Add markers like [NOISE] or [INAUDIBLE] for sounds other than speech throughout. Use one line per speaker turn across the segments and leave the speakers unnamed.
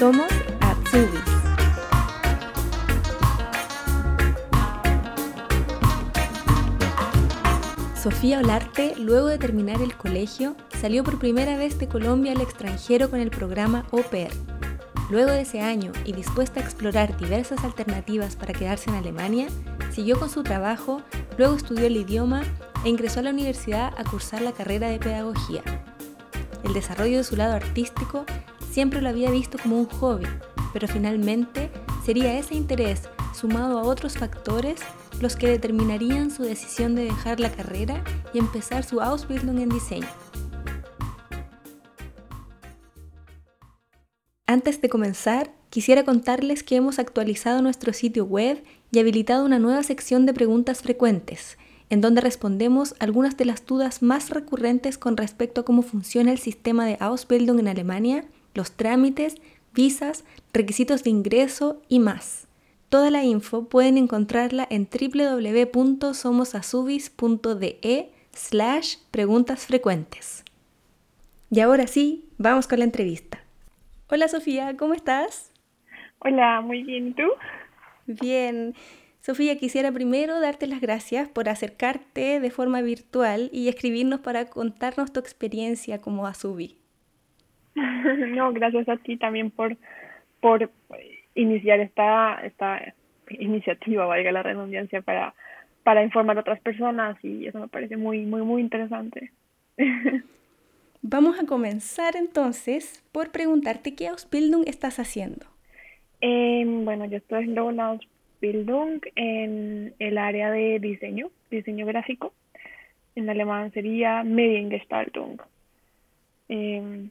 Somos Azubis. Sofía Olarte, luego de terminar el colegio, salió por primera vez de Colombia al extranjero con el programa Pair. Luego de ese año y dispuesta a explorar diversas alternativas para quedarse en Alemania, siguió con su trabajo, luego estudió el idioma e ingresó a la universidad a cursar la carrera de pedagogía. El desarrollo de su lado artístico siempre lo había visto como un hobby, pero finalmente sería ese interés sumado a otros factores los que determinarían su decisión de dejar la carrera y empezar su Ausbildung en diseño. Antes de comenzar, quisiera contarles que hemos actualizado nuestro sitio web y habilitado una nueva sección de preguntas frecuentes, en donde respondemos algunas de las dudas más recurrentes con respecto a cómo funciona el sistema de Ausbildung en Alemania, los trámites, visas, requisitos de ingreso y más. Toda la info pueden encontrarla en www.somosasubis.de slash preguntas frecuentes. Y ahora sí, vamos con la entrevista. Hola Sofía, ¿cómo estás?
Hola, muy bien, ¿y tú?
Bien. Sofía, quisiera primero darte las gracias por acercarte de forma virtual y escribirnos para contarnos tu experiencia como Asubi. [LAUGHS]
no, gracias a ti también por, por iniciar esta, esta iniciativa, valga la redundancia, para, para informar a otras personas y eso me parece muy, muy, muy interesante. [LAUGHS]
Vamos a comenzar entonces por preguntarte qué Ausbildung estás haciendo.
Eh, bueno, yo estoy haciendo una Ausbildung en el área de diseño, diseño gráfico. En alemán sería Mediengestaltung. Eh,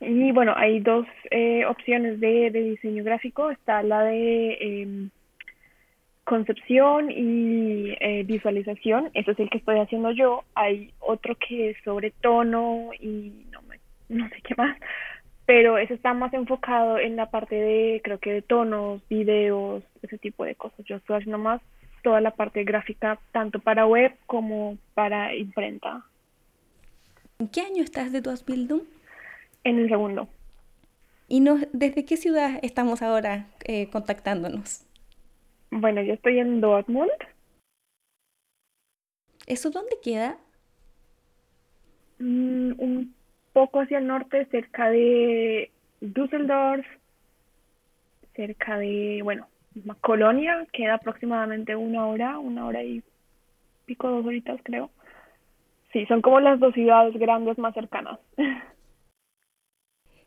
y bueno, hay dos eh, opciones de, diseño gráfico. Está la de em, concepción y eh, visualización. Eso es el que estoy haciendo yo. Hay otro que es sobre tono y no, me, no sé qué más. Pero eso está más enfocado en la parte de, creo que de tonos, videos, ese tipo de cosas. Yo estoy haciendo más toda la parte gráfica, tanto para web como para imprenta.
¿En qué año estás de tu Ausbildung?
En el segundo.
¿Y nos, desde qué ciudad estamos ahora eh, contactándonos?
Bueno, yo estoy en Dortmund.
¿Eso dónde queda?
Mm, un poco hacia el norte, cerca de Düsseldorf, cerca de, bueno, Colonia, queda aproximadamente una hora, una hora y pico, dos horitas creo. Sí, son como las dos ciudades grandes más cercanas. [LAUGHS]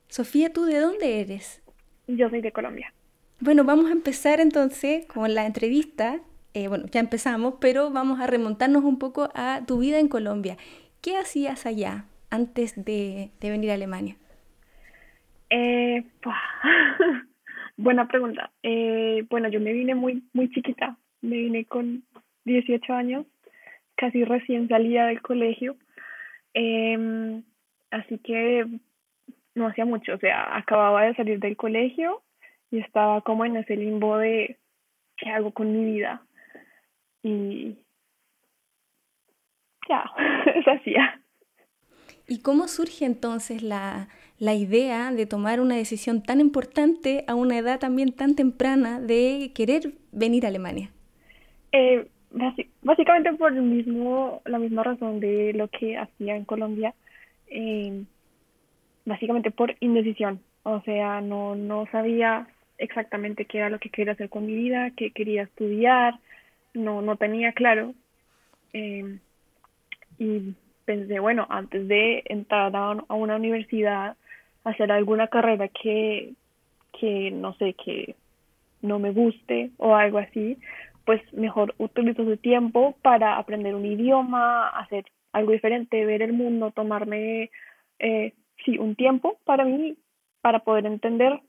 Sofía, ¿tú de dónde eres?
Yo soy de Colombia.
Bueno, vamos a empezar entonces con la entrevista. Eh, bueno, ya empezamos, pero vamos a remontarnos un poco a tu vida en Colombia. ¿Qué hacías allá antes de, venir a Alemania?
Eh, [LAUGHS] buena pregunta. Eh, bueno, yo me vine muy, muy chiquita. Me vine con 18 años, casi recién salida del colegio. Em, así que no hacía mucho, o sea, acababa de salir del colegio y estaba como en ese limbo de qué hago con mi vida. Y ya, [LAUGHS] eso hacía.
¿Y cómo surge entonces la, la idea de tomar una decisión tan importante a una edad también tan temprana de querer venir a Alemania?
Eh, básicamente por el mismo, la misma razón de lo que hacía en Colombia. Eh, básicamente por indecisión. O sea, no, no sabía exactamente qué era lo que quería hacer con mi vida, qué quería estudiar, no, no tenía claro. Eh, y pensé, bueno, antes de entrar a, una universidad, hacer alguna carrera que, que, no sé, que no me guste o algo así, pues mejor utilizo ese tiempo para aprender un idioma, hacer algo diferente, ver el mundo, tomarme eh, sí, un tiempo para mí, para poder entender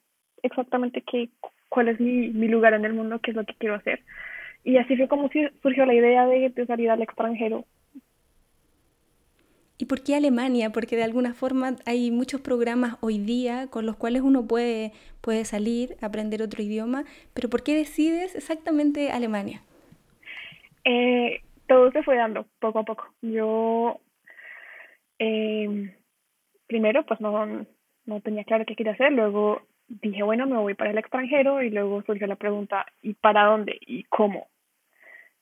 exactamente qué, cuál es mi, mi lugar en el mundo, qué es lo que quiero hacer. Y así fue como surgió la idea de, de salir al extranjero.
¿Y por qué Alemania? Porque de alguna forma hay muchos programas hoy día con los cuales uno puede, puede salir, aprender otro idioma, pero ¿por qué decides exactamente Alemania?
Eh, todo se fue dando poco a poco. Yo eh, primero pues no, no tenía claro qué quería hacer, luego dije, bueno, me voy para el extranjero y luego surgió la pregunta, ¿y para dónde? ¿Y cómo?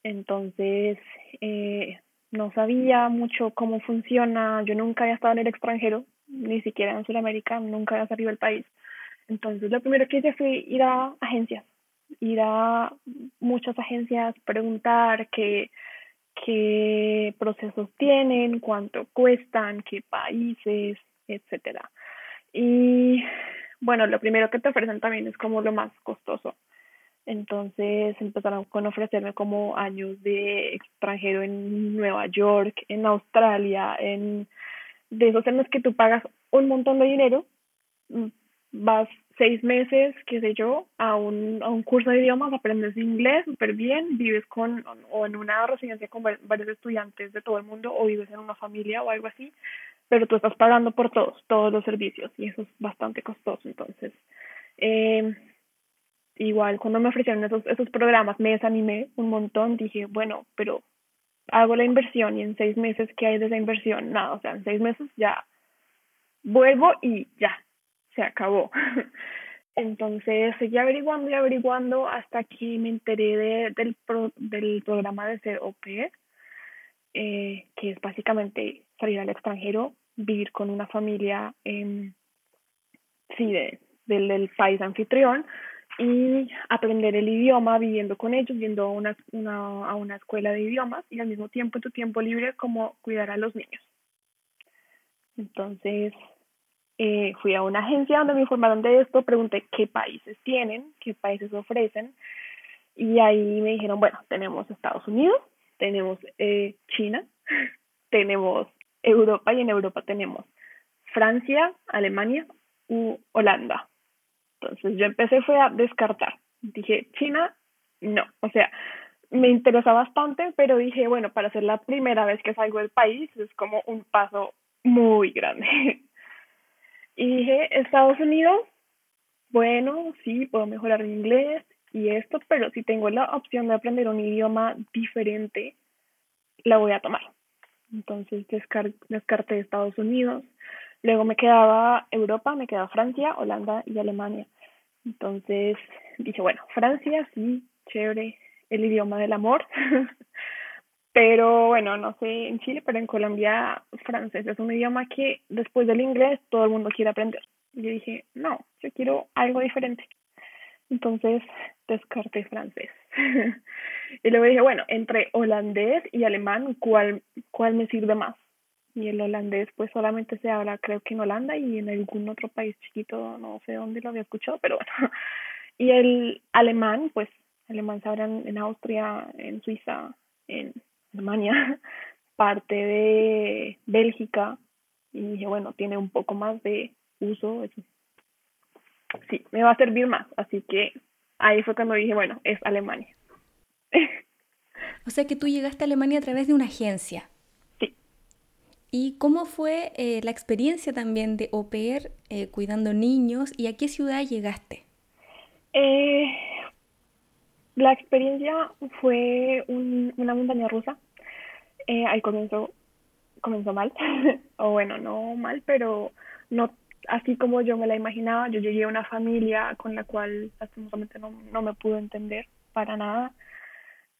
Entonces, eh, no sabía mucho cómo funciona, yo nunca había estado en el extranjero, ni siquiera en Sudamérica, nunca había salido del país. Entonces, lo primero que hice fue ir a agencias, ir a muchas agencias, preguntar qué, qué procesos tienen, cuánto cuestan, qué países, etcétera. Y bueno, lo primero que te ofrecen también es como lo más costoso. Entonces empezaron con ofrecerme como años de extranjero en Nueva York, en Australia, en de esos en los que tú pagas un montón de dinero, mm, vas seis meses, qué sé yo, a un, a un curso de idiomas, aprendes inglés súper bien, vives con o en una residencia con varios estudiantes de todo el mundo o vives en una familia o algo así, pero tú estás pagando por todos, todos los servicios y eso es bastante costoso. Entonces, eh, igual cuando me ofrecieron esos, esos programas me desanimé un montón, dije, bueno, pero hago la inversión y en seis meses, ¿qué hay de esa inversión? Nada, o sea, en seis meses ya vuelvo y ya, se acabó. [LAUGHS] Entonces seguí averiguando y averiguando hasta que me enteré de, del, pro, del programa de ser eh, que es básicamente salir al extranjero, vivir con una familia, eh, sí, de, del, del país anfitrión y aprender el idioma viviendo con ellos, yendo a una, una, a una escuela de idiomas y al mismo tiempo en tu tiempo libre como cuidar a los niños. Entonces eh, fui a una agencia donde me informaron de esto, pregunté qué países tienen, qué países ofrecen y ahí me dijeron, bueno, tenemos Estados Unidos, tenemos eh, China, [LAUGHS] tenemos Europa y en Europa tenemos Francia, Alemania u Holanda. Entonces yo empecé fue a descartar. Dije, China, no. O sea, me interesa bastante, pero dije, bueno, para ser la primera vez que salgo del país es como un paso muy grande. [LAUGHS] y dije, Estados Unidos, bueno, sí, puedo mejorar mi inglés y esto, pero si tengo la opción de aprender un idioma diferente, la voy a tomar. Entonces descarté Estados Unidos. Luego me quedaba Europa, me quedaba Francia, Holanda y Alemania. Entonces dije, bueno, Francia, sí, chévere, el idioma del amor. [LAUGHS] pero bueno, no sé en Chile, pero en Colombia francés es un idioma que después del inglés todo el mundo quiere aprender. Y yo dije, no, yo quiero algo diferente. Entonces descarté francés. [LAUGHS] y luego dije, bueno, entre holandés y alemán, ¿cuál, cuál me sirve más? Y el holandés pues solamente se habla creo que en Holanda y en algún otro país chiquito, no sé dónde lo había escuchado, pero bueno. [LAUGHS] Y el alemán, pues alemán se habla en Austria, en Suiza, en Alemania, [LAUGHS] parte de Bélgica. Y dije, bueno, tiene un poco más de uso. Sí, me va a servir más. Así que ahí fue cuando dije, bueno, es Alemania. [LAUGHS]
o sea que tú llegaste a Alemania a través de una agencia.
Sí.
¿Y cómo fue eh, la experiencia también de au pair eh, cuidando niños y a qué ciudad llegaste?
Eh, la experiencia fue una montaña rusa. al comienzo comenzó mal, [LAUGHS] o bueno, no mal, pero no así como yo me la imaginaba, yo llegué a una familia con la cual lastimosamente no, no me pudo entender para nada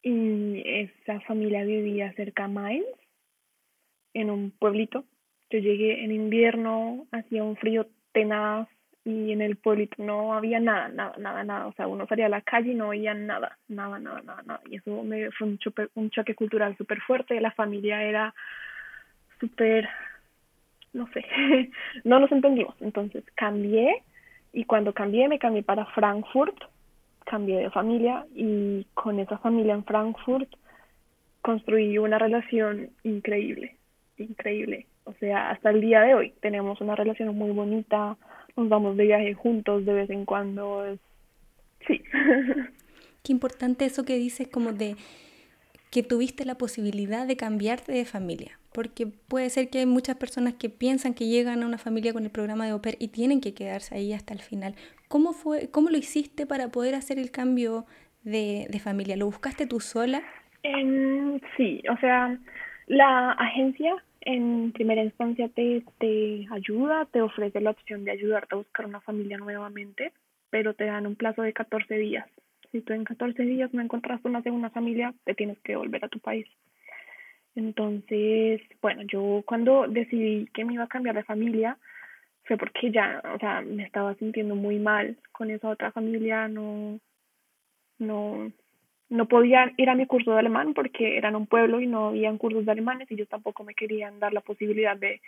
y esa familia vivía cerca de Mainz, en un pueblito. Yo llegué en invierno, hacía un frío tenaz y en el pueblito no había nada, nada, nada, nada. O sea, uno salía a la calle y no veía nada, nada, nada, nada, nada. Y eso me fue un choque, un choque cultural súper fuerte. La familia era súper no sé, [LAUGHS] no nos entendimos. Entonces cambié y cuando cambié me cambié para Frankfurt, cambié de familia y con esa familia en Frankfurt construí una relación increíble, increíble. O sea, hasta el día de hoy tenemos una relación muy bonita, nos vamos de viaje juntos de vez en cuando. Sí. [LAUGHS]
Qué importante eso que dices como de que tuviste la posibilidad de cambiarte de familia porque puede ser que hay muchas personas que piensan que llegan a una familia con el programa de OPER y tienen que quedarse ahí hasta el final. ¿Cómo, fue, cómo lo hiciste para poder hacer el cambio de, de familia? ¿Lo buscaste tú sola?
sí, o sea, la agencia en primera instancia te, te ayuda, te ofrece la opción de ayudarte a buscar una familia nuevamente, pero te dan un plazo de 14 días. Si tú en 14 días no encontraste una segunda familia, te tienes que volver a tu país. Entonces, bueno, yo cuando decidí que me iba a cambiar de familia, fue porque ya, o sea, me estaba sintiendo muy mal con esa otra familia, no, no, no podía ir a mi curso de alemán porque eran un pueblo y no habían cursos de alemanes y yo tampoco me querían dar la posibilidad de,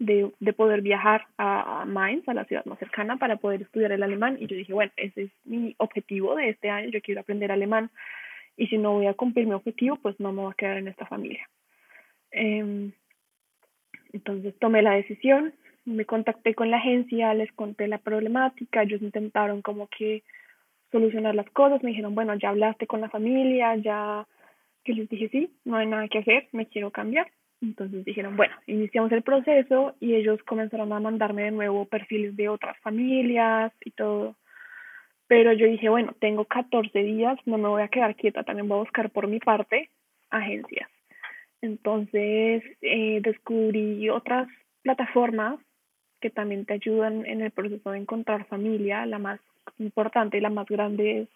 de, de poder viajar a, Mainz, a la ciudad más cercana, para poder estudiar el alemán. Y yo dije, bueno, ese es mi objetivo de este año, yo quiero aprender alemán y si no voy a cumplir mi objetivo, pues no me voy a quedar en esta familia. Eh, entonces tomé la decisión, me contacté con la agencia, les conté la problemática, ellos intentaron como que solucionar las cosas, me dijeron, bueno, ya hablaste con la familia, ya que les dije, sí, no hay nada que hacer, me quiero cambiar. Entonces dijeron, bueno, iniciamos el proceso y ellos comenzaron a mandarme de nuevo perfiles de otras familias y todo. Pero yo dije, bueno, tengo 14 días, no me voy a quedar quieta, también voy a buscar por mi parte agencias. Entonces eh, descubrí otras plataformas que también te ayudan en el proceso de encontrar familia. La más importante y la más grande es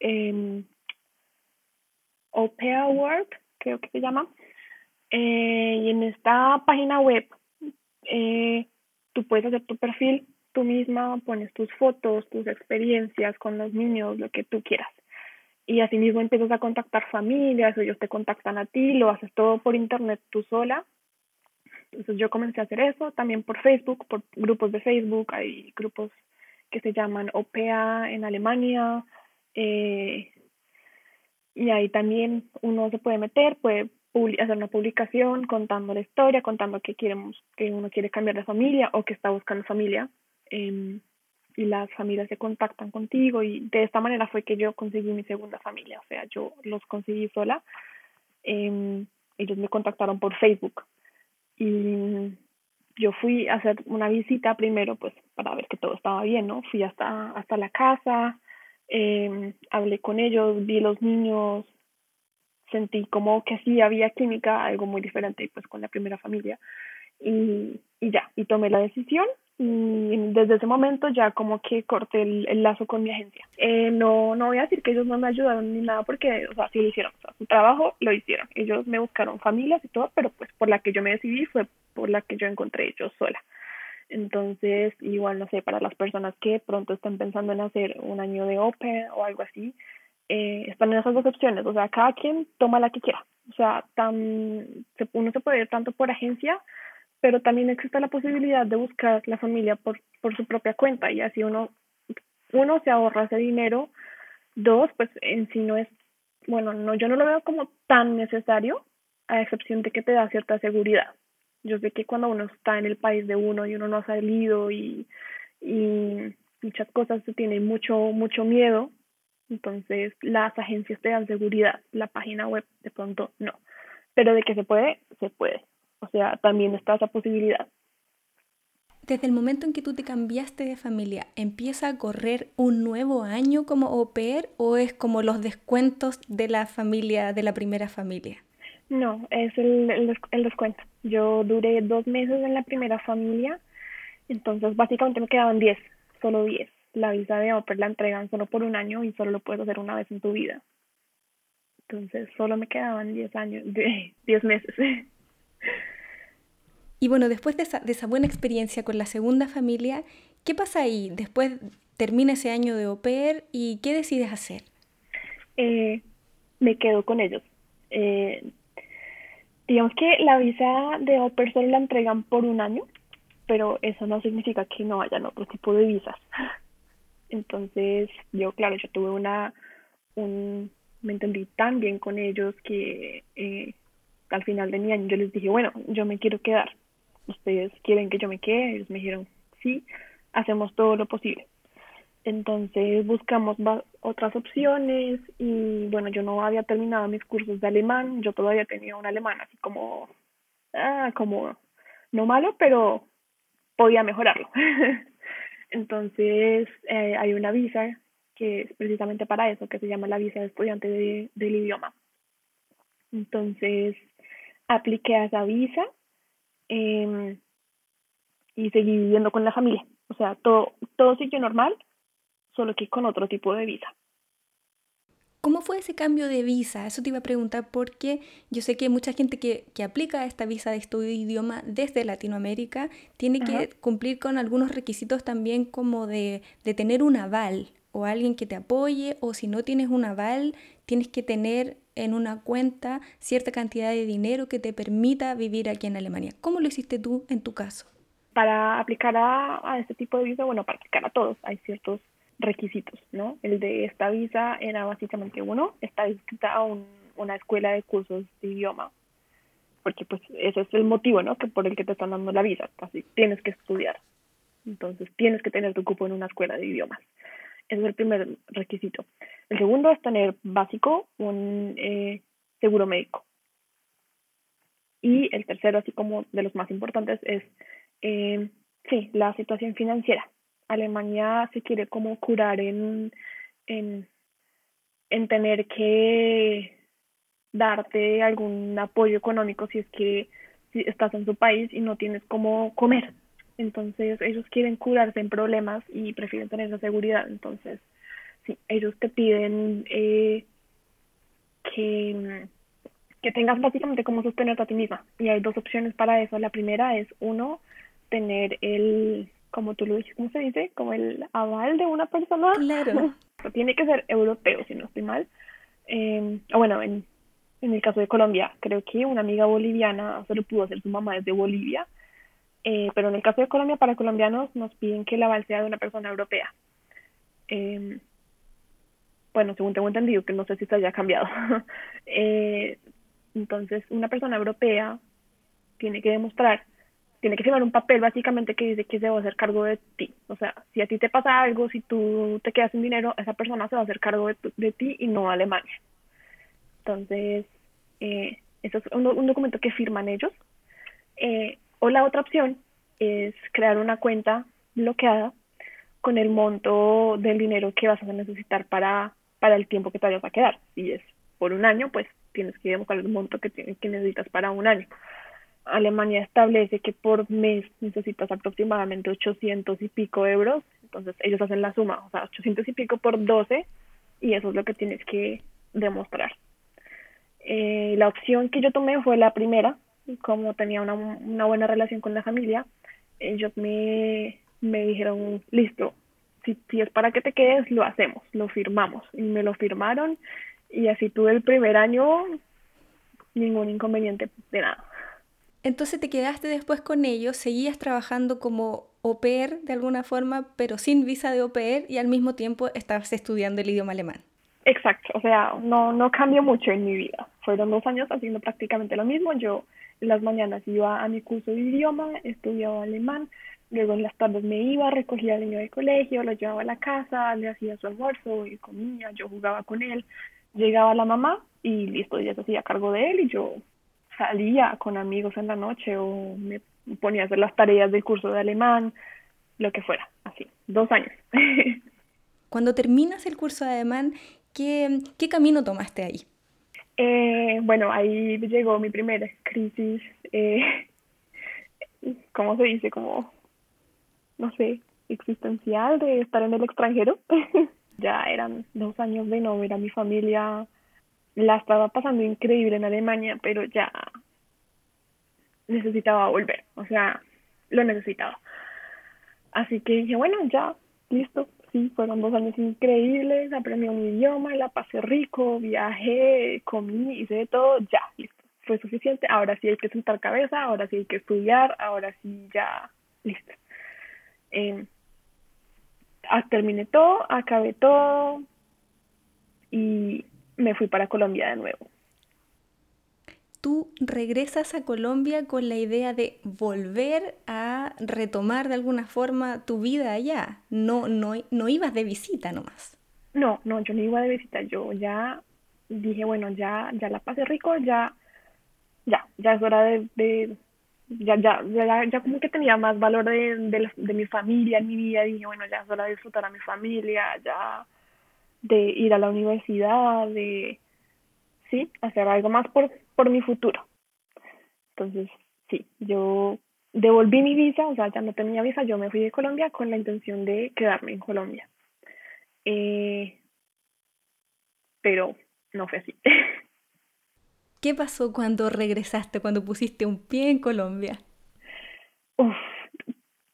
eh, Opea World, creo que se llama. Eh, y en esta página web eh, tú puedes hacer tu perfil tú misma, pones tus fotos, tus experiencias con los niños, lo que tú quieras. Y asimismo empiezas a contactar familias, ellos te contactan a ti, lo haces todo por internet tú sola. Entonces yo comencé a hacer eso, también por Facebook, por grupos de Facebook, hay grupos que se llaman OPEA en Alemania, eh, y ahí también uno se puede meter, puede hacer una publicación contando la historia, contando que queremos, que uno quiere cambiar de familia o que está buscando familia. Eh, y las familias se contactan contigo y de esta manera fue que yo conseguí mi segunda familia, o sea, yo los conseguí sola. Eh, ellos me contactaron por Facebook y yo fui a hacer una visita primero pues para ver que todo estaba bien, ¿no? Fui hasta, hasta la casa, eh, hablé con ellos, vi los niños, sentí como que sí había química, algo muy diferente pues con la primera familia y, y ya, y tomé la decisión y desde ese momento ya como que corté el, lazo con mi agencia. Eh, no, no voy a decir que ellos no me ayudaron ni nada porque, o sea, sí lo hicieron, o sea, su trabajo lo hicieron. Ellos me buscaron familias y todo, pero pues por la que yo me decidí fue por la que yo encontré yo sola. Entonces, igual, no sé, para las personas que pronto están pensando en hacer un año de Open o algo así, eh, están en esas dos opciones, o sea, cada quien toma la que quiera. O sea, tan, uno se puede ir tanto por agencia pero también existe la posibilidad de buscar la familia por, por su propia cuenta y así uno, uno se ahorra ese dinero, dos, pues en sí no es, bueno, no, yo no lo veo como tan necesario, a excepción de que te da cierta seguridad. Yo sé que cuando uno está en el país de uno y uno no ha salido y, y muchas cosas se tiene mucho, mucho miedo, entonces las agencias te dan seguridad, la página web de pronto no. Pero de que se puede, se puede. O sea, también está esa posibilidad.
Desde el momento en que tú te cambiaste de familia, ¿empieza a correr un nuevo año como au pair o es como los descuentos de la familia, de la primera familia?
No, es el, el, descuento. Yo duré dos meses en la primera familia, entonces básicamente me quedaban diez, solo diez. La visa de au pair la entregan solo por un año y solo lo puedes hacer una vez en tu vida. Entonces solo me quedaban diez años, [LAUGHS] diez meses.
Y bueno, después de esa, de esa, buena experiencia con la segunda familia, ¿qué pasa ahí? Después termina ese año de au pair y ¿qué decides hacer?
Eh, me quedo con ellos. Eh, digamos que la visa de au pair solo la entregan por un año, pero eso no significa que no hayan otro tipo de visas. [LAUGHS] Entonces, yo, claro, yo tuve una, un, me entendí tan bien con ellos que eh, al final de mi año yo les dije, bueno, yo me quiero quedar ustedes quieren que yo me quede, ellos me dijeron, sí, hacemos todo lo posible. Entonces buscamos otras opciones y bueno, yo no había terminado mis cursos de alemán, yo todavía tenía un alemán así como, ah, como, no malo, pero podía mejorarlo. [LAUGHS] Entonces eh, hay una visa que es precisamente para eso, que se llama la visa de estudiante de, del idioma. Entonces apliqué esa visa em, y seguí viviendo con la familia. O sea, todo, todo siguió normal, solo que con otro tipo de visa.
¿Cómo fue ese cambio de visa? Eso te iba a preguntar porque yo sé que mucha gente que, que aplica esta visa de estudio de idioma desde Latinoamérica tiene que cumplir con algunos requisitos también como de, de tener un aval o alguien que te apoye o si no tienes un aval tienes que tener en una cuenta cierta cantidad de dinero que te permita vivir aquí en Alemania. ¿Cómo lo hiciste tú en tu caso?
Para aplicar a, a este tipo de visa, bueno, para aplicar a todos hay ciertos requisitos, ¿no? El de esta visa era básicamente uno, está inscrita a una escuela de cursos de idioma, porque pues ese es el motivo, ¿no? Que por el que te están dando la visa, así tienes que estudiar, entonces tienes que tener tu cupo en una escuela de idiomas. Ese es el primer requisito. El segundo es tener básico un eh, seguro médico. Y el tercero, así como de los más importantes, es eh, sí, la situación financiera. Alemania se quiere como curar en, en, en tener que darte algún apoyo económico si es que si estás en su país y no tienes cómo comer. Entonces ellos quieren curarse en problemas y prefieren tener esa seguridad. Entonces, sí, ellos te piden eh, que, que tengas básicamente cómo sostenerte a ti misma. Y hay dos opciones para eso. La primera es, uno, tener el como tú lo dices, ¿cómo se dice? Como el aval de una persona.
Claro. [LAUGHS]
Tiene que ser europeo, si no estoy mal. Eh, o bueno, en, en el caso de Colombia, creo que una amiga boliviana se lo pudo hacer su mamá desde Bolivia. Eh, pero en el caso de Colombia, para colombianos nos piden que el aval sea de una persona europea. Eh, bueno, según tengo entendido, que no sé si esto haya cambiado. [LAUGHS] eh, entonces, una persona europea tiene que demostrar tiene que firmar un papel básicamente que dice que se va a hacer cargo de ti. O sea, si a ti te pasa algo, si tú te quedas sin dinero, esa persona se va a hacer cargo de, de ti y no Alemania. Entonces, eh, eso es un, un, documento que firman ellos. Eh, o la otra opción es crear una cuenta bloqueada con el monto del dinero que vas a necesitar para, para el tiempo que te vayas a quedar. Si es por un año, pues tienes que buscar el monto que, que necesitas para un año. Alemania establece que por mes necesitas aproximadamente 800 y pico euros, entonces ellos hacen la suma, o sea, 800 y pico por 12 y eso es lo que tienes que demostrar. Eh, la opción que yo tomé fue la primera, como tenía una, una buena relación con la familia, ellos me, me dijeron, listo, si, si es para que te quedes, lo hacemos, lo firmamos. Y me lo firmaron y así tuve el primer año ningún inconveniente de nada.
Entonces te quedaste después con ellos, seguías trabajando como au pair de alguna forma, pero sin visa de au pair y al mismo tiempo estabas estudiando el idioma alemán.
Exacto, o sea, no, no cambió mucho en mi vida. Fueron dos años haciendo prácticamente lo mismo. Yo las mañanas iba a mi curso de idioma, estudiaba alemán, luego en las tardes me iba, recogía al niño de colegio, lo llevaba a la casa, le hacía su almuerzo y comía, yo jugaba con él, llegaba la mamá y listo, ella se hacía cargo de él y yo salía con amigos en la noche o me ponía a hacer las tareas del curso de alemán, lo que fuera, así, dos años. [LAUGHS]
Cuando terminas el curso de alemán, ¿qué, qué camino tomaste ahí?
Eh, bueno, ahí llegó mi primera crisis, eh, [LAUGHS] ¿cómo se dice? Como, no sé, existencial de estar en el extranjero. [LAUGHS] ya eran dos años de no ver a mi familia, la estaba pasando increíble en Alemania, pero ya necesitaba volver, o sea, lo necesitaba. Así que dije, bueno, ya, listo. Sí, fueron dos años increíbles, aprendí un idioma, la pasé rico, viajé, comí, hice de todo, ya, listo. Fue suficiente, ahora sí hay que sentar cabeza, ahora sí hay que estudiar, ahora sí ya, listo. Eh, terminé todo, acabé todo y me fui para Colombia de nuevo.
Tú regresas a Colombia con la idea de volver a retomar de alguna forma tu vida allá. No, no, no ibas de visita nomás.
No, no, yo no iba de visita. Yo ya dije, bueno, ya, ya la pasé rico, ya, ya, ya es hora de, de ya, ya, ya, ya como que tenía más valor de, de, de mi familia en mi vida. Dije, bueno, ya es hora de disfrutar a mi familia, ya de ir a la universidad, de, sí, hacer algo más por, por mi futuro. Entonces, sí, yo devolví mi visa, o sea, ya no tenía visa, yo me fui de Colombia con la intención de quedarme en Colombia. Eh, pero no fue así. [LAUGHS]
¿Qué pasó cuando regresaste, cuando pusiste un pie en Colombia?
Uf,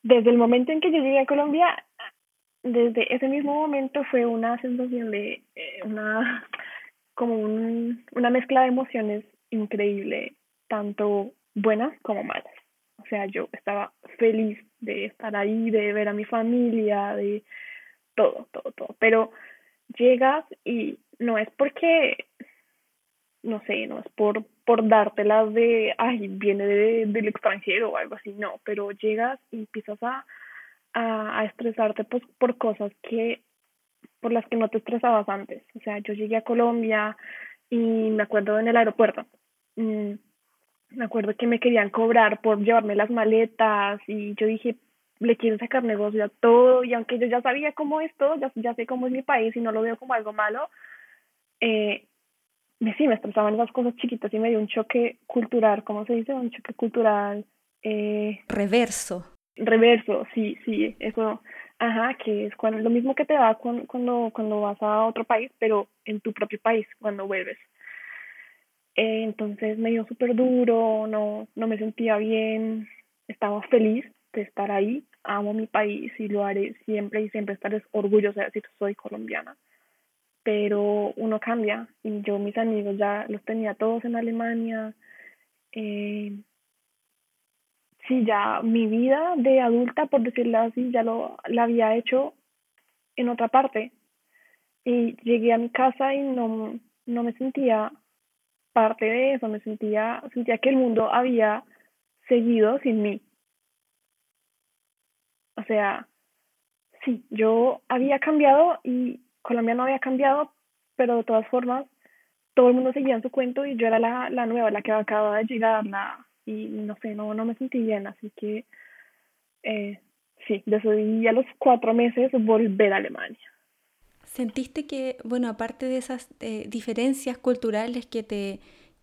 desde el momento en que yo llegué a Colombia, desde ese mismo momento fue una sensación de eh, una como un, una mezcla de emociones increíble, tanto buenas como malas. O sea, yo estaba feliz de estar ahí, de ver a mi familia, de todo, todo, todo. Pero llegas y no es porque, no sé, no es por, por dártelas de, ay, viene de, del extranjero o algo así, no, pero llegas y empiezas a, a, estresarte pues, por cosas que, por las que no te estresabas antes. O sea, yo llegué a Colombia y me acuerdo en el aeropuerto, mm, me acuerdo que me querían cobrar por llevarme las maletas y yo dije, le quiero sacar negocio a todo y aunque yo ya sabía cómo es todo, ya, ya sé cómo es mi país y no lo veo como algo malo, eh, me, sí me estresaban esas cosas chiquitas y me dio un choque cultural, ¿cómo se dice? Un choque cultural.
Eh, reverso.
Reverso, sí, sí, eso, ajá, que es cuando, lo mismo que te da cuando, cuando, cuando vas a otro país, pero en tu propio país, cuando vuelves. Eh, entonces me dio súper duro, no, no me sentía bien, estaba feliz de estar ahí, amo mi país y lo haré siempre y siempre estaré orgullosa de que soy colombiana pero uno cambia y yo mis amigos ya los tenía todos en Alemania. Eh, sí, ya mi vida de adulta, por decirlo así, ya lo la había hecho en otra parte. Y llegué a mi casa y no, no me sentía parte de eso, me sentía, sentía que el mundo había seguido sin mí. O sea, sí, yo había cambiado y Colombia no había cambiado, pero de todas formas, todo el mundo seguía en su cuento y yo era la, la nueva, la que acababa de llegar, la, y no sé, no, no me sentí bien, así que eh, sí, decidí a los cuatro meses volver a Alemania.
¿Sentiste que, bueno, aparte de esas eh, diferencias culturales que te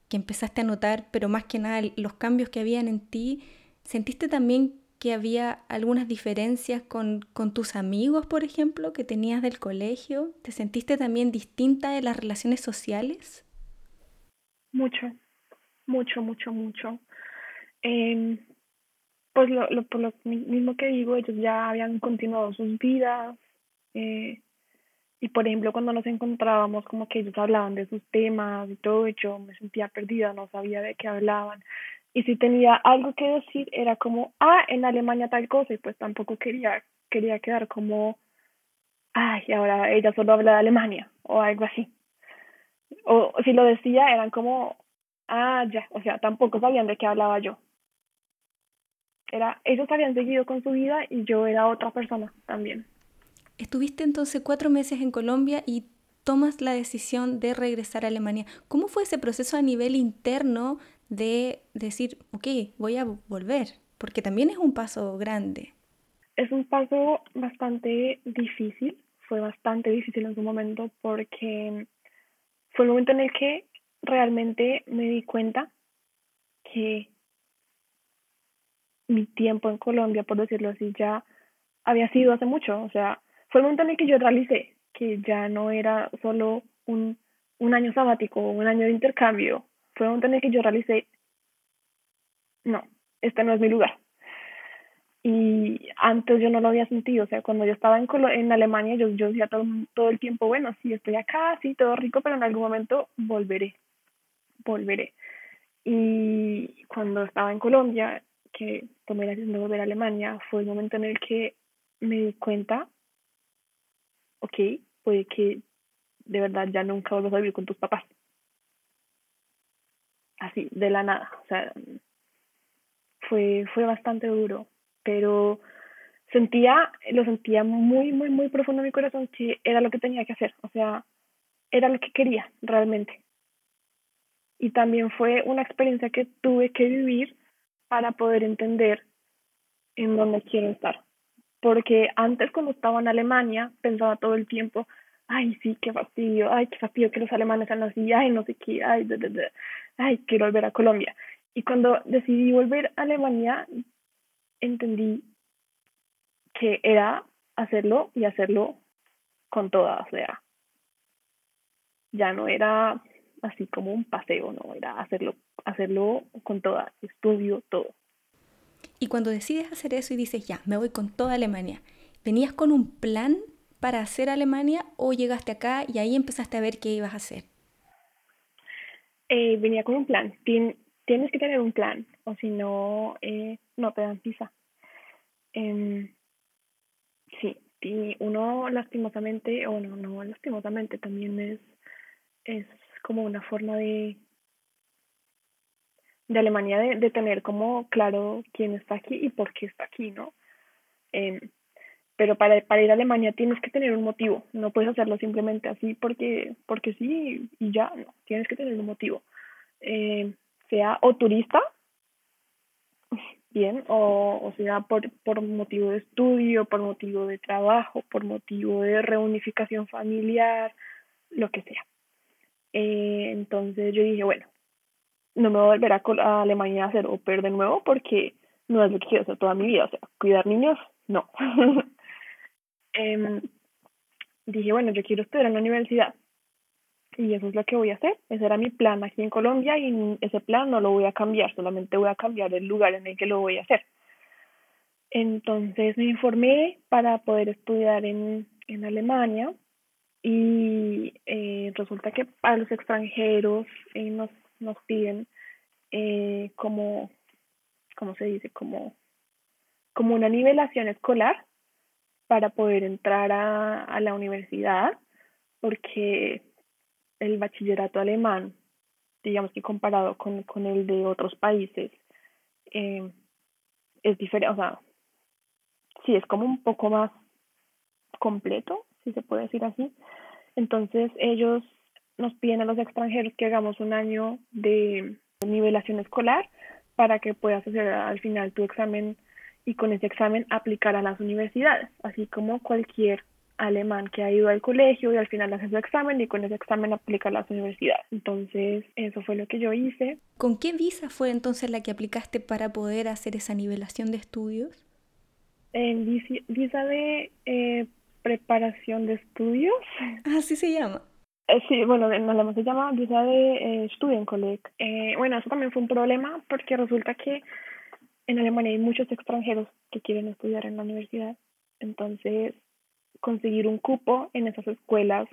que empezaste a notar, pero más que nada los cambios que habían en ti, ¿sentiste también que había algunas diferencias con, con, tus amigos, por ejemplo, que tenías del colegio? ¿Te sentiste también distinta de las relaciones sociales?
Mucho, mucho, mucho, mucho. Eh, pues lo, lo, por lo mismo que digo, ellos ya habían continuado sus vidas. Eh, y por ejemplo, cuando nos encontrábamos, como que ellos hablaban de sus temas y todo, y yo me sentía perdida, no sabía de qué hablaban y si tenía algo que decir era como, ah, en Alemania tal cosa, y pues tampoco quería, quería quedar como, ay, ahora ella solo habla de Alemania, o algo así. O si lo decía, eran como, ah, ya, o sea, tampoco sabían de qué hablaba yo. Era, ellos habían seguido con su vida y yo era otra persona también.
Estuviste entonces cuatro meses en Colombia y tomas la decisión de regresar a Alemania. ¿Cómo fue ese proceso a nivel interno de decir, ok, voy a volver, porque también es un paso grande.
Es un paso bastante difícil, fue bastante difícil en su momento porque fue el momento en el que realmente me di cuenta que mi tiempo en Colombia, por decirlo así, ya había sido hace mucho. O sea, fue el momento en el que yo realicé que ya no era solo un, un año sabático un año de intercambio fue un momento que yo realicé, no, este no es mi lugar. Y antes yo no lo había sentido, o sea, cuando yo estaba en, en Alemania, yo, yo decía todo, todo el tiempo, bueno, sí, estoy acá, sí, todo rico, pero en algún momento volveré, volveré. Y cuando estaba en Colombia, que tomé la decisión de volver a Alemania, fue el momento en el que me di cuenta, ok, puede que de verdad ya nunca vuelvas a vivir con tus papás así, de la nada. O sea, fue, fue bastante duro, pero sentía, lo sentía muy, muy, muy profundo en mi corazón que era lo que tenía que hacer, o sea, era lo que quería realmente. Y también fue una experiencia que tuve que vivir para poder entender en dónde quiero estar. Porque antes cuando estaba en Alemania pensaba todo el tiempo, ay, sí, qué fastidio, ay, qué fastidio que los alemanes sean así, ay, no sé qué, ay, de, de, de ay, quiero volver a Colombia. Y cuando decidí volver a Alemania, entendí que era hacerlo y hacerlo con toda, o sea, ya no era así como un paseo, no, era hacerlo, hacerlo con toda, estudio, todo.
Y cuando decides hacer eso y dices, ya, me voy con toda Alemania, ¿venías con un plan para hacer Alemania o llegaste acá y ahí empezaste a ver qué ibas a hacer?
Eh, venía con un plan. tienes que tener un plan, o si no, eh, no te dan visa. Eh, sí, y uno lastimosamente, o no, no lastimosamente, también es, es como una forma de, de Alemania de, de tener como claro quién está aquí y por qué está aquí, ¿no? Eh, pero para, para ir a Alemania tienes que tener un motivo, no puedes hacerlo simplemente así porque, porque sí y ya, no, tienes que tener un motivo. Eh, sea o turista, bien, o, o sea por, por motivo de estudio, por motivo de trabajo, por motivo de reunificación familiar, lo que sea. Eh, entonces yo dije, bueno, no me voy a volver a, Alemania a hacer pair de nuevo porque no es lo que quiero hacer toda mi vida, o sea, cuidar niños, no. [LAUGHS] eh, dije, bueno, yo quiero estudiar en la universidad y eso es lo que voy a hacer. Ese era mi plan aquí en Colombia y ese plan no lo voy a cambiar, solamente voy a cambiar el lugar en el que lo voy a hacer. Entonces me informé para poder estudiar en, en Alemania y eh, resulta que para los extranjeros eh, nos, nos piden eh, como, ¿cómo se dice? Como, como una nivelación escolar para poder entrar a, a la universidad, porque el bachillerato alemán, digamos que comparado con, con el de otros países, eh, es diferente, o sea, sí, es como un poco más completo, si se puede decir así. Entonces ellos nos piden a los extranjeros que hagamos un año de nivelación escolar para que puedas hacer al final tu examen y con ese examen aplicar a las universidades, así como cualquier alemán que ha ido al colegio y al final hace su examen y con ese examen aplica a las universidades. Entonces, eso fue lo que yo hice.
¿Con qué visa fue entonces la que aplicaste para poder hacer esa nivelación de estudios?
En visa de eh, preparación de estudios.
Así se llama.
Eh, sí, bueno, en alemán se llama visa de eh, Studienkolleg. Eh, bueno, eso también fue un problema porque resulta que en Alemania hay muchos extranjeros que quieren estudiar en la universidad. Entonces, conseguir un cupo en esas escuelas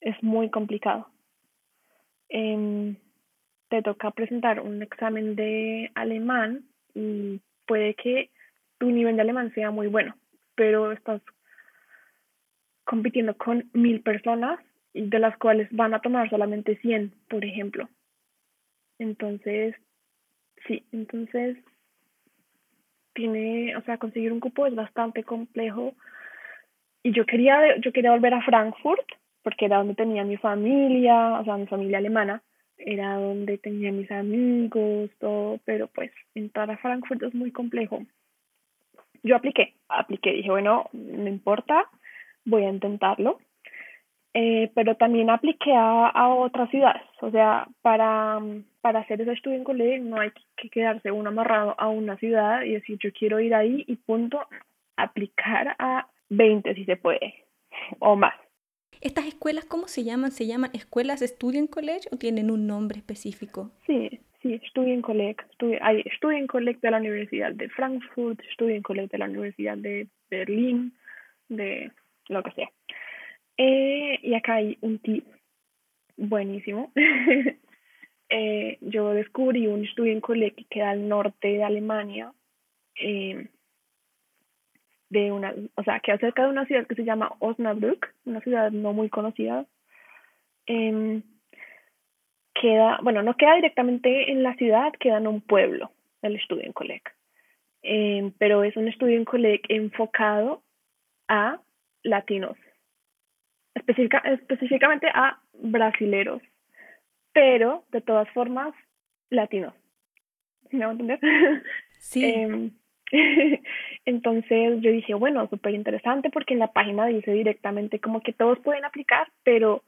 es muy complicado. Eh, te toca presentar un examen de alemán y puede que tu nivel de alemán sea muy bueno, pero estás compitiendo con mil personas de las cuales van a tomar solamente 100, por ejemplo. Entonces, sí, entonces tiene, o sea, conseguir un cupo es bastante complejo y yo quería, yo quería volver a Frankfurt porque era donde tenía mi familia, o sea, mi familia alemana, era donde tenía mis amigos, todo, pero pues entrar a Frankfurt es muy complejo. Yo apliqué, apliqué, dije, bueno, no importa, voy a intentarlo. Eh, pero también apliqué a, a otras ciudades, o sea, para, para hacer ese estudio en colegio no hay que quedarse uno amarrado a una ciudad y decir yo quiero ir ahí y punto, aplicar a 20 si se puede, o más.
¿Estas escuelas cómo se llaman? ¿Se llaman escuelas College o tienen un nombre específico?
Sí, sí, Studienkolleg. Studi hay Studienkolleg de la Universidad de Frankfurt, Studienkolleg de la Universidad de Berlín, de lo que sea. Eh, y acá hay un tip buenísimo. [LAUGHS] eh, yo descubrí un Studienkolleg que queda al norte de Alemania. Eh, de una, o sea, que cerca de una ciudad que se llama Osnabrück, una ciudad no muy conocida. Eh, queda, bueno, no queda directamente en la ciudad, queda en un pueblo, el Studienkolleg. Eh, pero es un Studienkolleg enfocado a latinos, específica, específicamente a brasileros, pero de todas formas latinos. ¿Me va a entender? [LAUGHS]
Sí.
eh, [LAUGHS] Entonces yo dije, bueno, súper interesante porque en la página dice directamente como que todos pueden aplicar, pero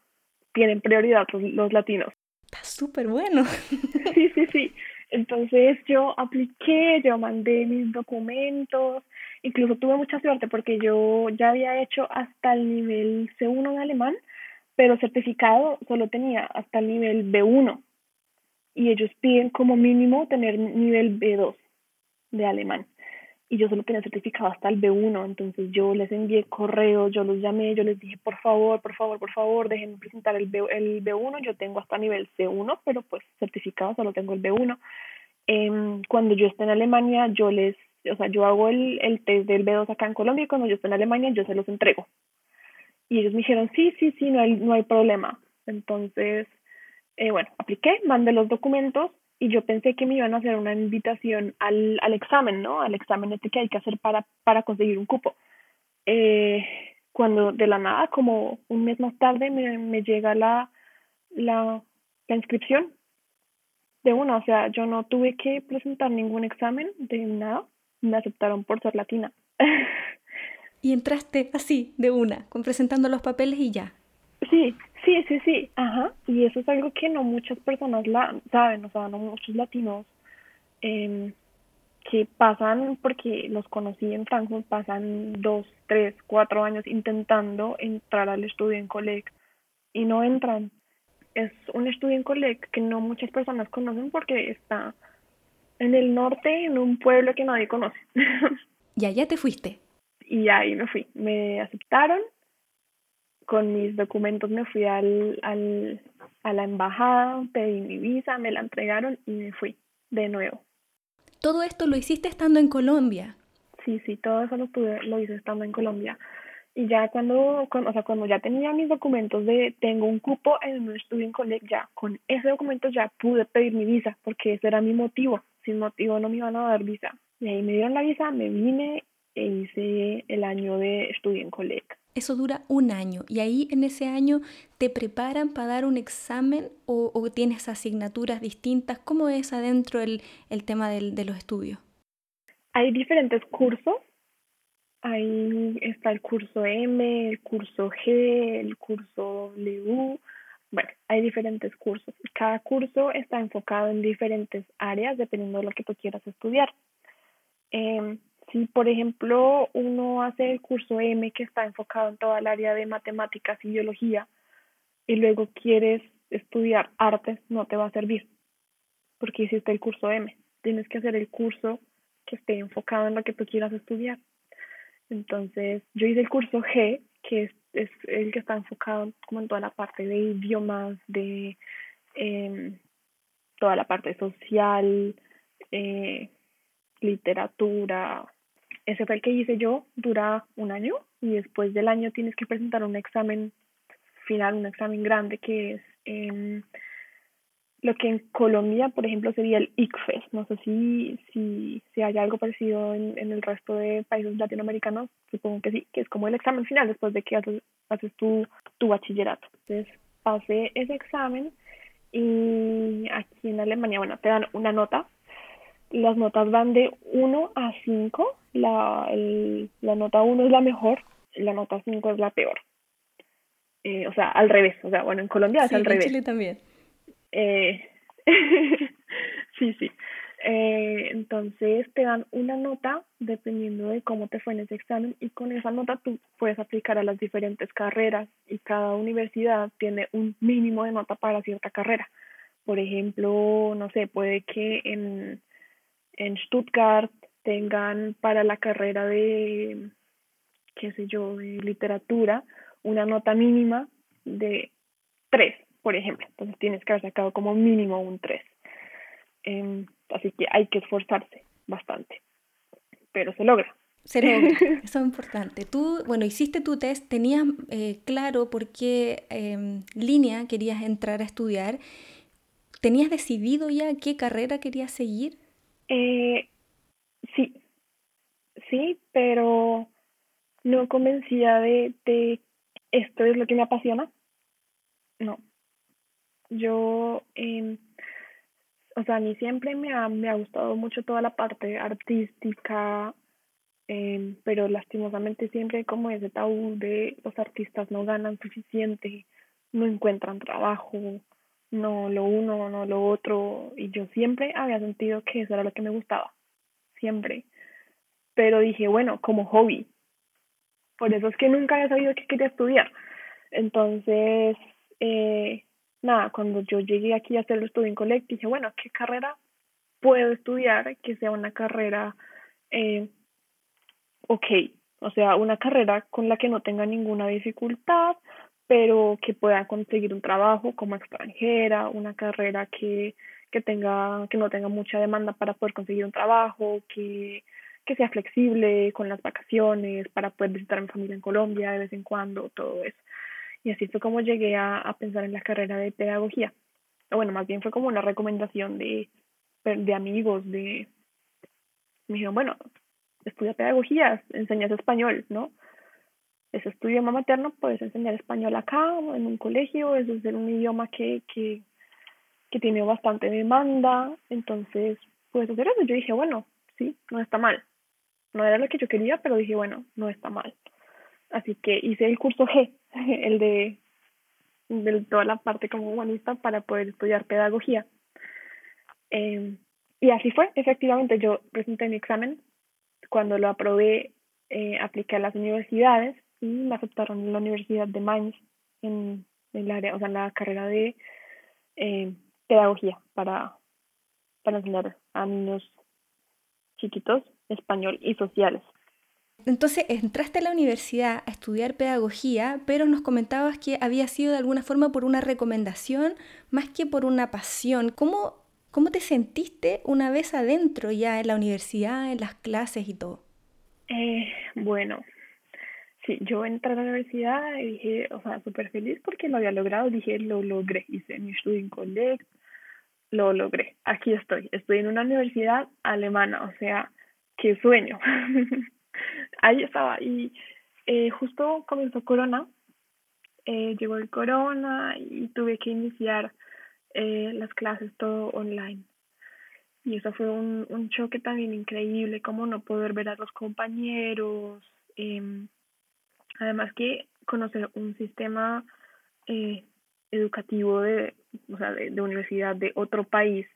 tienen prioridad los, los latinos.
Está súper bueno. [LAUGHS]
Sí, sí, sí. Entonces yo apliqué, yo mandé mis documentos, incluso tuve mucha suerte porque yo ya había hecho hasta el nivel C1 en alemán, pero certificado solo tenía hasta el nivel B1 y ellos piden como mínimo tener nivel B2 de alemán. Y yo solo tenía certificado hasta el B1, entonces yo les envié correo, yo los llamé, yo les dije, por favor, por favor, por favor, déjenme presentar el, B, el B1, yo tengo hasta nivel C1, pero pues certificado solo tengo el B1. Em, cuando yo esté en Alemania, yo les, o sea, yo hago el, el test del B2 acá en Colombia y cuando yo esté en Alemania, yo se los entrego. Y ellos me dijeron, sí, sí, sí, no hay, no hay problema. Entonces, eh, bueno, apliqué, mandé los documentos y yo pensé que me iban a hacer una invitación al, al examen, ¿no? Al examen este que hay que hacer para, para conseguir un cupo. Eh, cuando de la nada, como un mes más tarde, me, me llega la, la, la inscripción de una, o sea, yo no tuve que presentar ningún examen de nada, me aceptaron por ser latina.
y entraste así, de una, con presentando los papeles y ya.
Sí, Sí, sí, sí, ajá. Y eso es algo que no muchas personas la saben, o sea, no muchos latinos eh, que pasan, porque los conocí en Frankfurt, pasan dos, tres, cuatro años intentando entrar al estudio en Colec y no entran. Es un estudio en Colec que no muchas personas conocen porque está en el norte, en un pueblo que nadie conoce. [LAUGHS]
¿Y allá te fuiste?
Y ahí me fui. Me aceptaron con mis documentos me fui al, al, a la embajada, pedí mi visa, me la entregaron y me fui de nuevo.
¿Todo esto lo hiciste estando en Colombia?
Sí, sí, todo eso lo, pude, lo hice estando en Colombia. Y ya cuando, cuando, o sea, cuando ya tenía mis documentos de tengo un cupo en un estudio en Colec, ya con ese documento ya pude pedir mi visa, porque ese era mi motivo. Sin motivo no me iban a dar visa. Y ahí me dieron la visa, me vine e hice el año de estudio en Colec.
Eso dura un año y ahí en ese año te preparan para dar un examen o, tienes asignaturas distintas. ¿Cómo es adentro el, el tema del, de los estudios?
Hay diferentes cursos. Ahí está el curso M, el curso G, el curso W. Bueno, hay diferentes cursos. Cada curso está enfocado en diferentes áreas dependiendo de lo que tú quieras estudiar. Eh, si, por ejemplo, uno hace el curso M que está enfocado en toda el área de matemáticas y biología y luego quieres estudiar artes, no te va a servir porque hiciste el curso M. Tienes que hacer el curso que esté enfocado en lo que tú quieras estudiar. Entonces, yo hice el curso G, que es, es el que está enfocado como en toda la parte de idiomas, de eh, toda la parte social, eh, literatura, ese fue el que hice yo, dura un año y después del año tienes que presentar un examen final, un examen grande que es eh, lo que en Colombia, por ejemplo, sería el ICFES. No sé si, si, si hay algo parecido en, en el resto de países latinoamericanos, supongo que sí, que es como el examen final después de que haces, haces tu, tu bachillerato. Entonces, pasé ese examen y aquí en Alemania, bueno, te dan una nota las notas van de 1 a 5. La, el, la nota 1 es la mejor, la nota 5 es la peor. Eh, o sea, al revés. O sea, bueno, en Colombia es al revés.
En Chile también.
Eh, [LAUGHS] sí, sí. Eh, entonces te dan una nota dependiendo de cómo te fue en ese examen y con esa nota tú puedes aplicar a las diferentes carreras y cada universidad tiene un mínimo de nota para cierta carrera. Por ejemplo, no sé, puede que en en Stuttgart tengan para la carrera de, qué sé yo, de literatura, una nota mínima de 3, por ejemplo. Entonces tienes que haber sacado como mínimo un 3. Em, así que hay que esforzarse bastante, pero se logra.
Se logra, [LAUGHS] eso es importante. Tú, bueno, hiciste tu test, tenías eh, claro por qué em, línea querías entrar a estudiar. ¿Tenías decidido ya qué carrera querías seguir?
Eh, sí, sí, pero no convencida de, de esto es lo que me apasiona. No. Yo, eh, o sea, a mí siempre me ha, me ha gustado mucho toda la parte artística, eh, pero lastimosamente siempre como ese tabú de los artistas no ganan suficiente, no encuentran trabajo, no lo uno, no lo otro, y yo siempre había sentido que eso era lo que me gustaba, siempre. Pero dije, bueno, como hobby. Por eso es que nunca había sabido que quería estudiar. Entonces, eh, nada, cuando yo llegué aquí a hacer el estudio en Collect, dije, bueno, ¿qué carrera puedo estudiar que sea una carrera eh, ok? O sea, una carrera con la que no tenga ninguna dificultad, pero que pueda conseguir un trabajo como extranjera, una carrera que, que tenga, que no tenga mucha demanda para poder conseguir un trabajo, que, que sea flexible con las vacaciones, para poder visitar a mi familia en Colombia de vez en cuando, todo eso. Y así fue como llegué a, a pensar en la carrera de pedagogía. Bueno, más bien fue como una recomendación de, de amigos, de... Me dijeron, bueno, estudia pedagogía, enseñas español, ¿no? ese estudio idioma materno, puedes enseñar español acá, en un colegio, es un idioma que, que, que tiene bastante demanda, entonces puedes hacer eso. Yo dije, bueno, sí, no está mal. No era lo que yo quería, pero dije, bueno, no está mal. Así que hice el curso G, [LAUGHS] el de, de toda la parte como humanista para poder estudiar pedagogía. Eh, y así fue, efectivamente, yo presenté mi examen. Cuando lo aprobé, eh, apliqué a las universidades y me aceptaron la Universidad de Mainz en, el área, o sea, la carrera de eh, pedagogía para, para enseñar a niños chiquitos español y sociales.
Entonces entraste a la universidad a estudiar pedagogía, pero nos comentabas que había sido de alguna forma por una recomendación más que por una pasión. ¿Cómo, cómo te sentiste una vez adentro ya en la universidad, en las clases y todo?
Eh, bueno, Sí, yo entré a la universidad y dije, o sea, súper feliz porque lo había logrado. Dije, lo logré. Hice mi estudio en Collect, lo logré. Aquí estoy. Estoy en una universidad alemana, o sea, qué sueño. [LAUGHS] Ahí estaba. Y eh, justo comenzó Corona. Eh, llegó el Corona y tuve que iniciar eh, las clases todo online. Y eso fue un, un choque también increíble, como no poder ver a los compañeros. Eh, Además que conocer un sistema eh, educativo de, o sea, de, universidad de otro país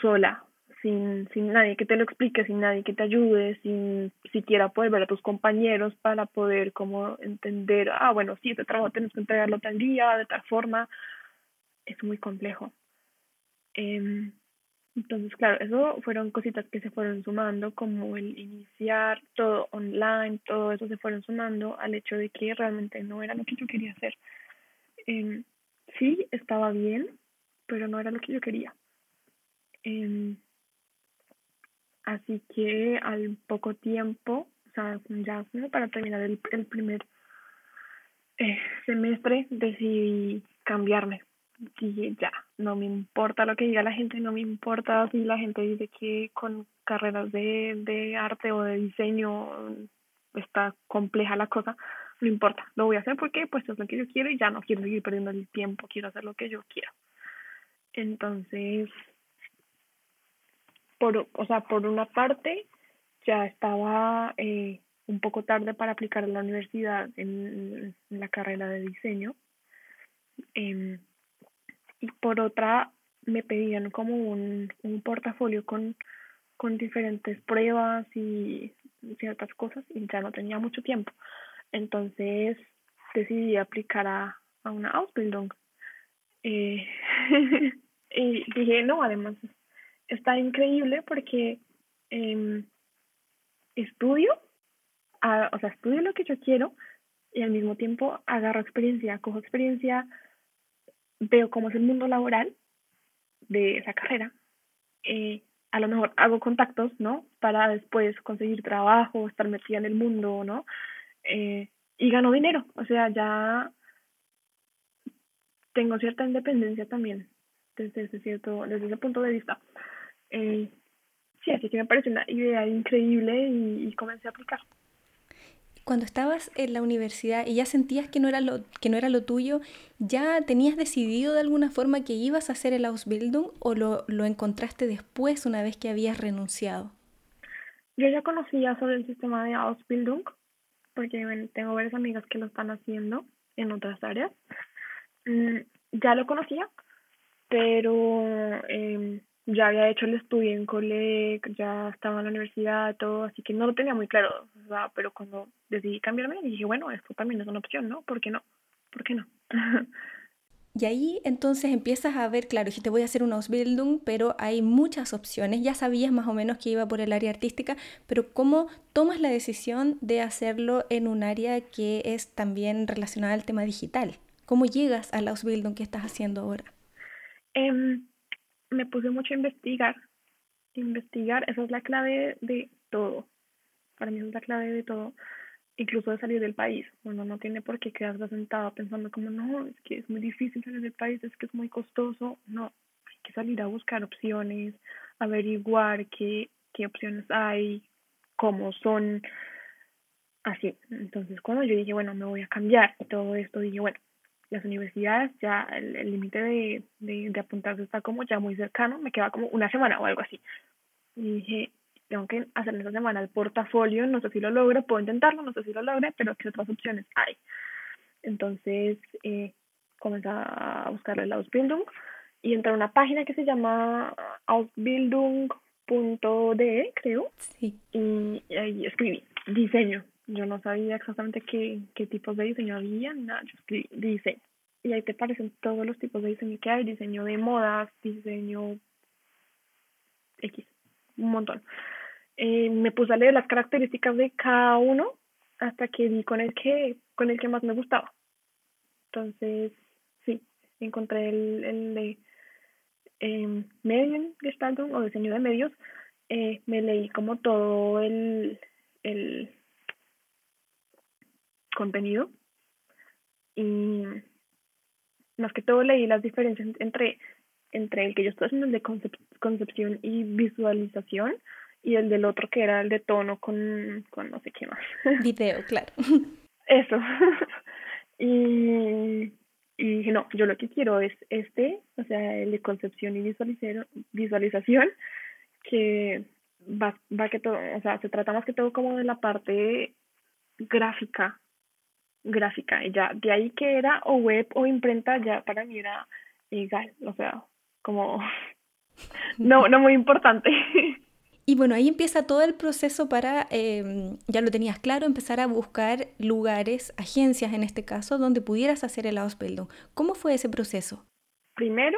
sola, sin, sin nadie que te lo explique, sin nadie que te ayude, sin siquiera poder ver a tus compañeros para poder como entender, ah, bueno, sí, este trabajo tienes que entregarlo tal día, de tal forma, es muy complejo. Eh, entonces, claro, eso fueron cositas que se fueron sumando, como el iniciar todo online, todo eso se fueron sumando al hecho de que realmente no era lo que yo quería hacer. Eh, sí, estaba bien, pero no era lo que yo quería. Eh, así que al poco tiempo, o sea, ya para terminar el, el primer eh, semestre, decidí cambiarme dije, ya, no me importa lo que diga la gente, no me importa si la gente dice que con carreras de, de arte o de diseño está compleja la cosa, no importa, lo voy a hacer porque pues es lo que yo quiero y ya no quiero seguir perdiendo el tiempo, quiero hacer lo que yo quiero. Entonces, por, o sea, por una parte, ya estaba eh, un poco tarde para aplicar a la universidad en, la carrera de diseño. Eh, y por otra me pedían como un, un portafolio con, con diferentes pruebas y ciertas cosas y ya no tenía mucho tiempo. Entonces decidí aplicar a, a una Ausbildung. Eh, [LAUGHS] y dije, no, además está increíble porque eh, estudio, o sea, estudio lo que yo quiero y al mismo tiempo agarro experiencia, cojo experiencia, veo cómo es el mundo laboral de esa carrera, eh, a lo mejor hago contactos, ¿no? Para después conseguir trabajo, estar metida en el mundo, ¿no? Eh, y gano dinero, o sea, ya tengo cierta independencia también desde ese cierto, desde ese punto de vista. Eh, sí, así que me parece una idea increíble y comencé a aplicar
cuando estabas en la universidad y ya sentías que no era lo, que no era lo tuyo, ¿ya tenías decidido de alguna forma que ibas a hacer el Ausbildung o lo, lo encontraste después una vez que habías renunciado?
Yo ya conocía sobre el sistema de Ausbildung porque tengo varias amigas que lo están haciendo en otras áreas. Mm, ya lo conocía, pero eh, ya había hecho el estudio en coleg, ya estaba en la universidad, todo, así que no lo tenía muy claro, o sea, pero cuando decidí cambiarme dije, bueno, esto también es una opción, ¿no? ¿Por qué no? ¿Por qué no? [LAUGHS]
Y ahí entonces empiezas a ver, claro, te voy a hacer una Ausbildung, pero hay muchas opciones. Ya sabías más o menos que iba por el área artística, pero ¿cómo tomas la decisión de hacerlo en un área que es también relacionada al tema digital? ¿Cómo llegas a la Ausbildung que estás haciendo ahora?
Eh, me puse mucho a investigar. Investigar, esa es la clave de todo. Para mí es la clave de todo, incluso de salir del país. Uno no tiene por qué quedarse sentado pensando como, no, es que es muy difícil salir del país, es que es muy costoso. No, hay que salir a buscar opciones, averiguar qué, qué opciones hay, cómo son, así. Entonces, cuando yo dije, bueno, me voy a cambiar y todo esto, dije, bueno, las universidades ya el límite de, de, de, apuntarse está como ya muy cercano, me queda como una semana o algo así. Y dije, tengo que hacer esa semana el portafolio, no sé si lo logre, puedo intentarlo, no sé si lo logre, pero ¿qué otras opciones hay? Entonces, eh, comencé a buscarle la Ausbildung y entré a una página que se llama ausbildung.de, creo.
Sí.
Y ahí escribí diseño yo no sabía exactamente qué, qué tipos de diseño había, nada, yo escribí diseño. Y ahí te aparecen todos los tipos de diseño que hay, diseño de modas, diseño X, un montón. Eh, me puse a leer las características de cada uno hasta que di con el que, con el que más me gustaba. Entonces, sí, encontré el, el de eh, Mediengestaltung o diseño de medios. Eh, me leí como todo el, el contenido y más que todo leí las diferencias entre, entre el que yo estoy haciendo, el de concepción y visualización, y el del otro que era el de tono con, con no sé qué más. [LAUGHS]
Video, claro.
Eso. [LAUGHS] y, y dije, no, yo lo que quiero es este, o sea, el de concepción y visualización, que va, va que todo, o sea, se trata más que todo como de la parte gráfica gráfica. Y ya, de ahí que era o web o imprenta, ya para mí era igual, o sea, como [LAUGHS] no, no muy importante. [LAUGHS]
Y bueno, ahí empieza todo el proceso para, em, ya lo tenías claro, empezar a buscar lugares, agencias en este caso, donde pudieras hacer el Ausbildung. ¿Cómo fue ese proceso?
Primero,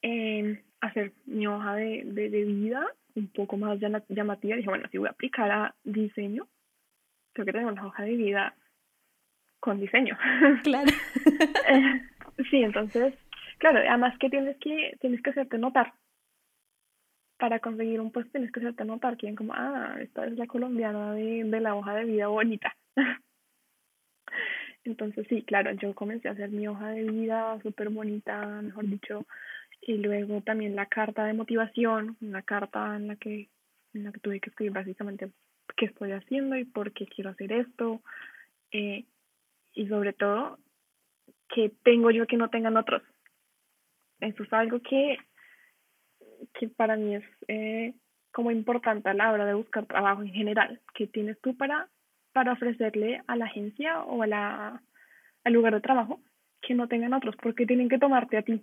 eh, hacer mi hoja de, de, de, vida un poco más llamativa. Dije, bueno, si voy a aplicar a diseño, tengo que tener una hoja de vida con diseño. [LAUGHS]
Claro.
Eh, sí, entonces, claro, además que tienes que tienes que hacerte notar. Para conseguir un puesto tienes que hacerte notar, quién como, ah, esta es la colombiana de, de la hoja de vida bonita. [LAUGHS] Entonces sí, claro, yo comencé a hacer mi hoja de vida súper bonita, mejor dicho, y luego también la carta de motivación, una carta en la que en la que tuve que escribir básicamente qué estoy haciendo y por qué quiero hacer esto, eh, y sobre todo que tengo yo que no tengan otros. Eso es algo que, que para mí es eh, como importante a la hora de buscar trabajo en general, que tienes tú para, para ofrecerle a la agencia o a la, al lugar de trabajo que no tengan otros, porque tienen que tomarte a ti.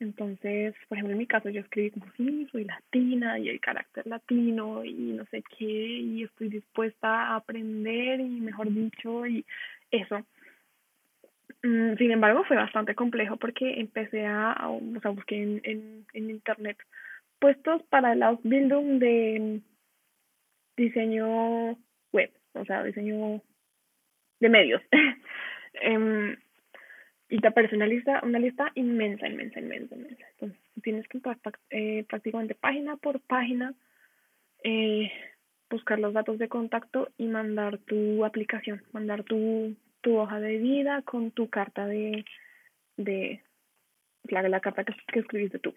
Entonces, por ejemplo, en mi caso yo escribí como sí, soy latina y el carácter latino y no sé qué, y estoy dispuesta a aprender y mejor dicho, y eso. Mm, sin embargo, fue bastante complejo porque empecé a, o sea, busqué en, en, internet puestos para la Ausbildung de diseño web, o sea, diseño de medios. um, [LAUGHS] y te aparece una lista, una lista inmensa, inmensa, inmensa, inmensa. Entonces, tienes que entrar eh, prácticamente página por página, eh, buscar los datos de contacto y mandar tu aplicación, mandar tu, tu hoja de vida con tu carta de, de la, la carta que, que escribiste tú.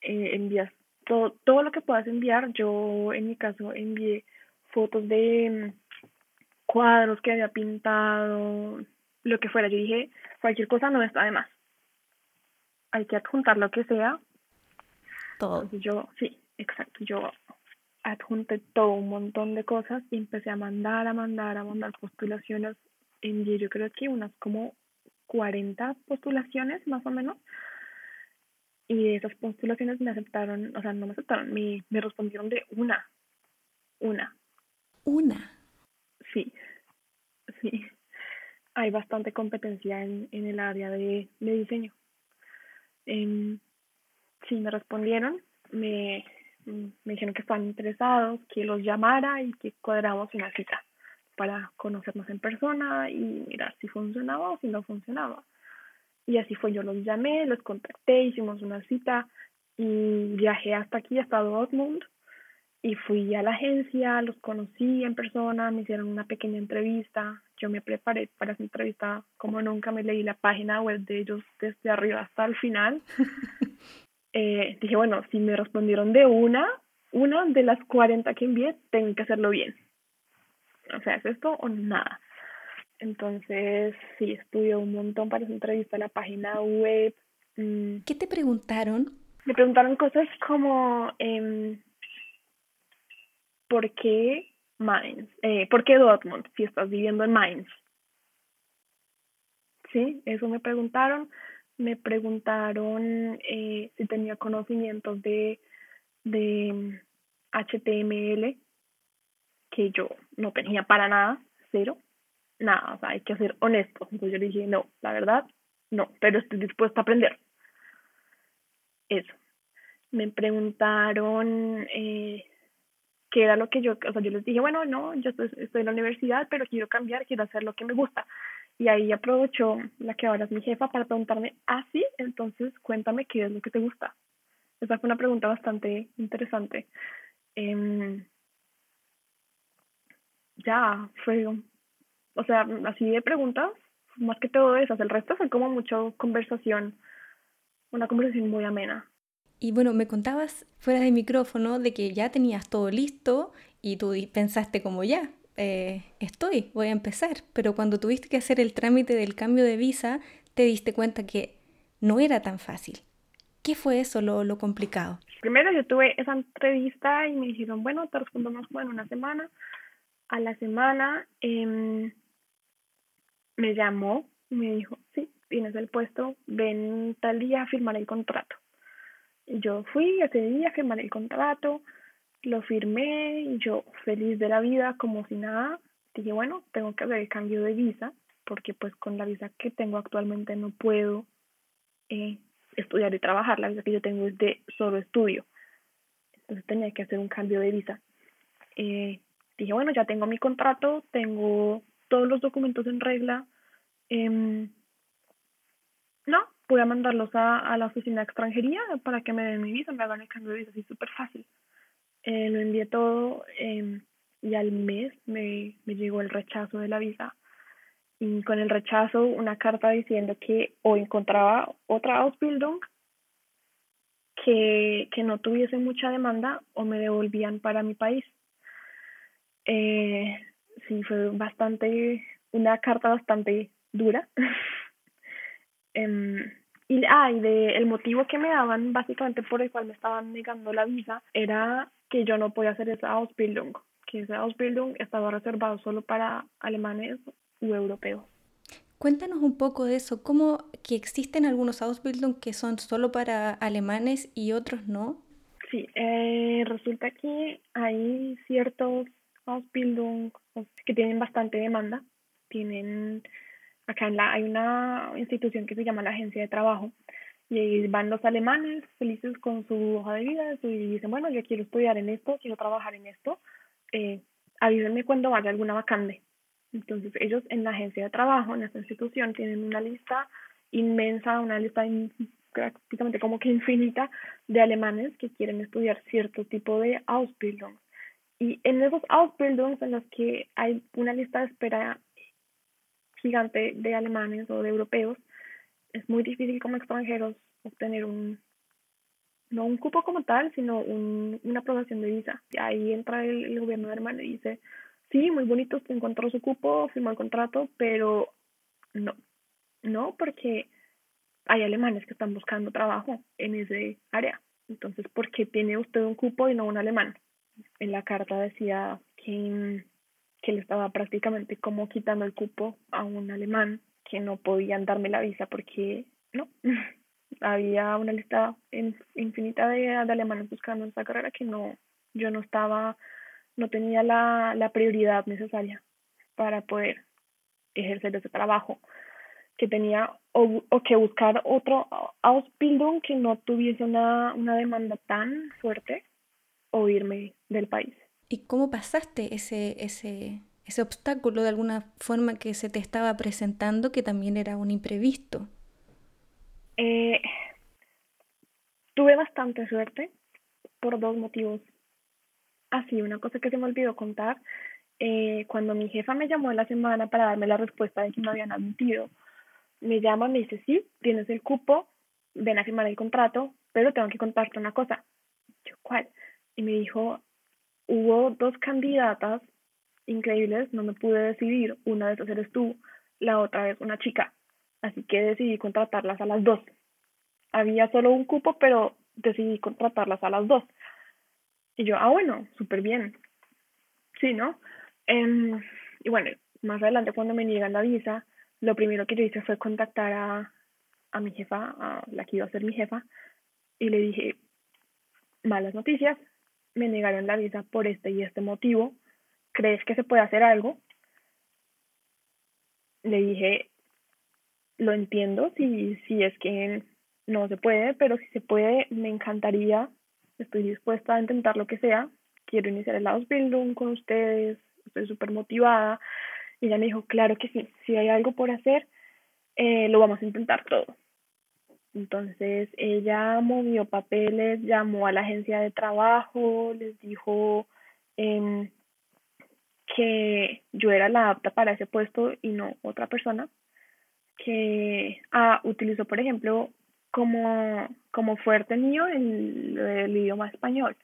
Eh, envías todo, todo lo que puedas enviar. Yo, en mi caso, envié fotos de mm, cuadros que había pintado, lo que fuera. Yo dije, cualquier cosa no está de más. Hay que adjuntar lo que sea.
Todo.
yo, sí, exacto. Yo adjunté todo un montón de cosas y empecé a mandar, a mandar, a mandar postulaciones. Envié yo creo que unas como 40 postulaciones más o menos. Y de esas postulaciones me aceptaron, o sea, no me aceptaron, me, me respondieron de una. Una.
Una.
Sí, sí. Hay bastante competencia en, en el área de, de diseño. Eh, sí, me respondieron, me, me dijeron que estaban interesados, que los llamara y que cuadramos una cita para conocernos en persona y mirar si funcionaba o si no funcionaba. Y así fue, yo los llamé, los contacté, hicimos una cita y viajé hasta aquí, hasta Dortmund y fui a la agencia, los conocí en persona, me hicieron una pequeña entrevista, yo me preparé para esa entrevista como nunca me leí la página web de ellos desde arriba hasta el final. [LAUGHS] eh, dije, bueno, si me respondieron de una, una de las 40 que envié, tengo que hacerlo bien. O sea, ¿es esto o nada? Entonces, sí, estudié un montón para esa entrevista, la página web.
Mm. ¿Qué te preguntaron?
Me preguntaron cosas como, eh, ¿por qué Mainz? Eh, ¿Por qué Dortmund si estás viviendo en Mainz? Sí, eso me preguntaron. Me preguntaron eh, si tenía conocimientos de, de HTML, que yo no tenía para nada, cero, nada, o sea, hay que ser honestos. Entonces yo dije, no, la verdad, no, pero estoy dispuesta a aprender. Eso. Me preguntaron eh, qué era lo que yo, o sea, yo les dije, bueno, no, yo estoy, estoy en la universidad, pero quiero cambiar, quiero hacer lo que me gusta. Y ahí aprovechó la que ahora es mi jefa para preguntarme, ah, sí, entonces cuéntame qué es lo que te gusta. Esa fue una pregunta bastante interesante. Eh, ya, fue, o sea, así de preguntas, más que todo esas, el resto fue como mucha conversación, una conversación muy amena.
Y bueno, me contabas fuera de micrófono de que ya tenías todo listo y tú pensaste como ya, eh, estoy, voy a empezar. Pero cuando tuviste que hacer el trámite del cambio de visa, te diste cuenta que no era tan fácil. ¿Qué fue eso lo, complicado?
Primero yo tuve esa entrevista y me dijeron, bueno, te respondemos en una semana. A la semana eh, me llamó y me dijo, sí, tienes el puesto, ven tal día a firmar el contrato. Yo fui ese día, firmé el contrato, lo firmé, y yo feliz de la vida, como si nada, dije, bueno, tengo que hacer el cambio de visa, porque pues con la visa que tengo actualmente no puedo eh, estudiar y trabajar, la visa que yo tengo es de solo estudio. Entonces tenía que hacer un cambio de visa. Eh, dije, bueno, ya tengo mi contrato, tengo todos los documentos en regla. Eh, no, voy a mandarlos a, a la oficina de extranjería para que me den mi visa, me hagan el cambio de visa, así súper fácil. Eh, lo envié todo eh, y al mes me, me llegó el rechazo de la visa. Y con el rechazo una carta diciendo que o encontraba otra Ausbildung que, que no tuviese mucha demanda o me devolvían para mi país. Eh, sí, fue bastante, una carta bastante dura. [LAUGHS] eh, y, ah, y de, el motivo que me daban básicamente por el cual me estaban negando la visa era que yo no podía hacer esa Ausbildung, que esa Ausbildung estaba reservado solo para alemanes u europeos.
Cuéntanos un poco de eso, cómo que existen algunos Ausbildung que son solo para alemanes y otros no.
Sí, eh, resulta que hay ciertos Ausbildung que tienen bastante demanda, tienen acá en la hay una institución que se llama la Agencia de Trabajo y van los alemanes felices con su hoja de vida y dicen, bueno, yo quiero estudiar en esto, quiero trabajar en esto, eh, avísenme cuando vaya alguna vacante. Entonces ellos en la agencia de trabajo, en esta institución, tienen una lista inmensa, una lista in, prácticamente como que infinita de alemanes que quieren estudiar cierto tipo de Ausbildung. Y en esos Ausbildungs en los que hay una lista de espera gigante de alemanes o de europeos, es muy difícil como extranjeros obtener un, no un cupo como tal, sino un, una aprobación de visa. Y ahí entra el, gobierno de Alemania y dice, sí, muy bonito, usted encontró su cupo, firmó el contrato, pero no, no, porque hay alemanes que están buscando trabajo en ese área. Entonces, ¿por qué tiene usted un cupo y no un alemán? En la carta decía que que le estaba prácticamente como quitando el cupo a un alemán que no podían darme la visa porque no, [LAUGHS] había una lista infinita de, alemanes buscando esta carrera que no, yo no estaba, no tenía la, la prioridad necesaria para poder ejercer ese trabajo que tenía o, o, que buscar otro Ausbildung que no tuviese una, una demanda tan fuerte o irme del país.
¿Y cómo pasaste ese, ese, ese obstáculo de alguna forma que se te estaba presentando que también era un imprevisto?
Eh, tuve bastante suerte por dos motivos. Así, una cosa que se me olvidó contar, eh, cuando mi jefa me llamó la semana para darme la respuesta de que me habían admitido, me llama, me dice, sí, tienes el cupo, ven a firmar el contrato, pero tengo que contarte una cosa. Yo, ¿cuál? Y me dijo, hubo dos candidatas increíbles, no me pude decidir, una de esas eres tú, la otra es una chica, así que decidí contratarlas a las dos. Había solo un cupo, pero decidí contratarlas a las dos. Y yo, ah, bueno, súper bien. Sí, ¿no? Em, y bueno, más adelante cuando me niegan la visa, lo primero que yo hice fue contactar a, a mi jefa, a la que iba a ser mi jefa, y le dije, malas noticias, me negaron la visa por este y este motivo, ¿crees que se puede hacer algo? Le dije, lo entiendo, si, si es que no se puede, pero si se puede, me encantaría, estoy dispuesta a intentar lo que sea, quiero iniciar el Ausbildung con ustedes, estoy súper motivada. Y ella me dijo, claro que sí, si hay algo por hacer, eh, lo vamos a intentar todo. Entonces ella movió papeles, llamó a la agencia de trabajo, les dijo eh, que yo era la apta para ese puesto y no otra persona, que ah, utilizó, por ejemplo, como, como fuerte mío el, el idioma español.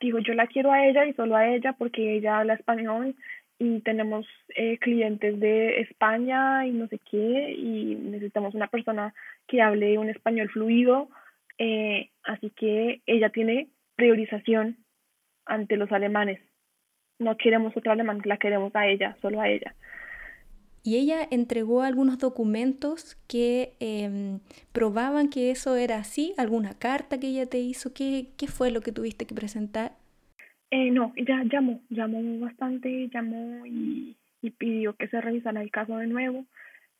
Dijo, yo la quiero a ella y solo a ella porque ella habla español y tenemos eh, clientes de España y no sé qué y necesitamos una persona que hable un español fluido, eh, así que ella tiene priorización ante los alemanes no queremos otro alemán, la queremos a ella, solo a ella.
Y ella entregó algunos documentos que em, probaban que eso era así, alguna carta que ella te hizo, ¿qué, qué fue lo que tuviste que presentar?
Eh, no, ella llamó, llamó bastante, llamó y, y pidió que se revisara el caso de nuevo,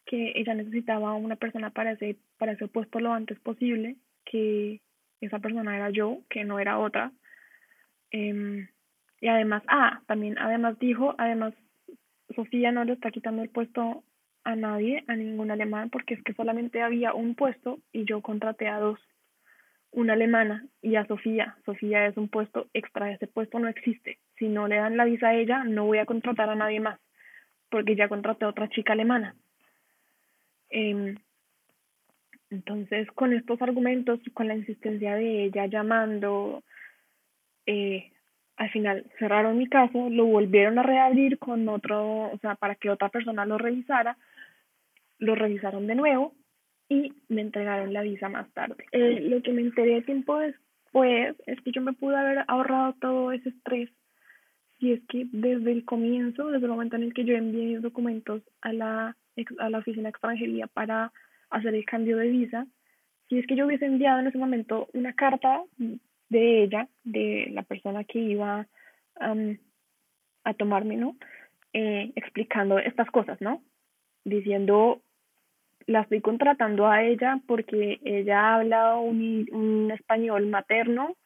que ella necesitaba una persona para ese, para ese puesto lo antes posible, que esa persona era yo, que no era otra. Eh, y además, ah, también además dijo, además Sofía no le está quitando el puesto a nadie, a ningún alemán, porque es que solamente había un puesto y yo contraté a dos, una alemana y a Sofía. Sofía es un puesto extra, ese puesto no existe. Si no le dan la visa a ella, no voy a contratar a nadie más, porque ya contraté a otra chica alemana. Eh, entonces, con estos argumentos con la insistencia de ella llamando, eh, al final cerraron mi caso, lo volvieron a reabrir con otro, o sea, para que otra persona lo revisara, lo revisaron de nuevo y me entregaron la visa más tarde. Eh, lo que me enteré tiempo después es que yo me pude haber ahorrado todo ese estrés si es que desde el comienzo, desde el momento en el que yo envié mis documentos a la, a la oficina de extranjería para hacer el cambio de visa, si es que yo hubiese enviado en ese momento una carta de ella, de la persona que iba a tomarme, ¿no? Eh, explicando estas cosas, ¿no? Diciendo, la estoy contratando a ella porque ella habla un, un español materno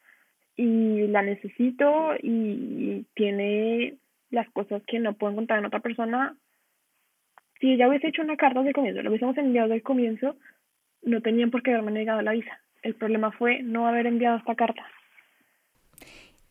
y la necesito y tiene las cosas que no puedo encontrar en otra persona. Si ella hubiese hecho una carta desde el comienzo, lo hubiésemos enviado desde el comienzo, no tenían por qué haberme negado la visa. El problema fue no haber enviado esta carta.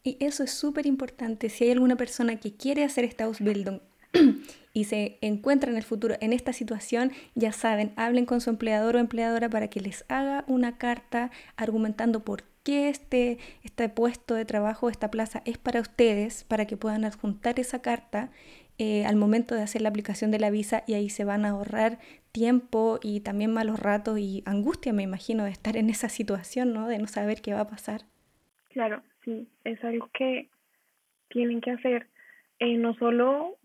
Y eso es súper importante. Si hay alguna persona que quiere hacer esta Ausbildung [CLEARS THROAT] y se encuentra en el futuro en esta situación, ya saben, hablen con su empleador o empleadora para que les haga una carta argumentando por qué este, este puesto de trabajo, esta plaza es para ustedes, para que puedan adjuntar esa carta eh, al momento de hacer la aplicación de la visa y ahí se van a ahorrar tiempo y también malos ratos y angustia, me imagino, de estar en esa situación, ¿no? De no saber qué va a pasar.
Claro, es algo que tienen que hacer, eh, no solo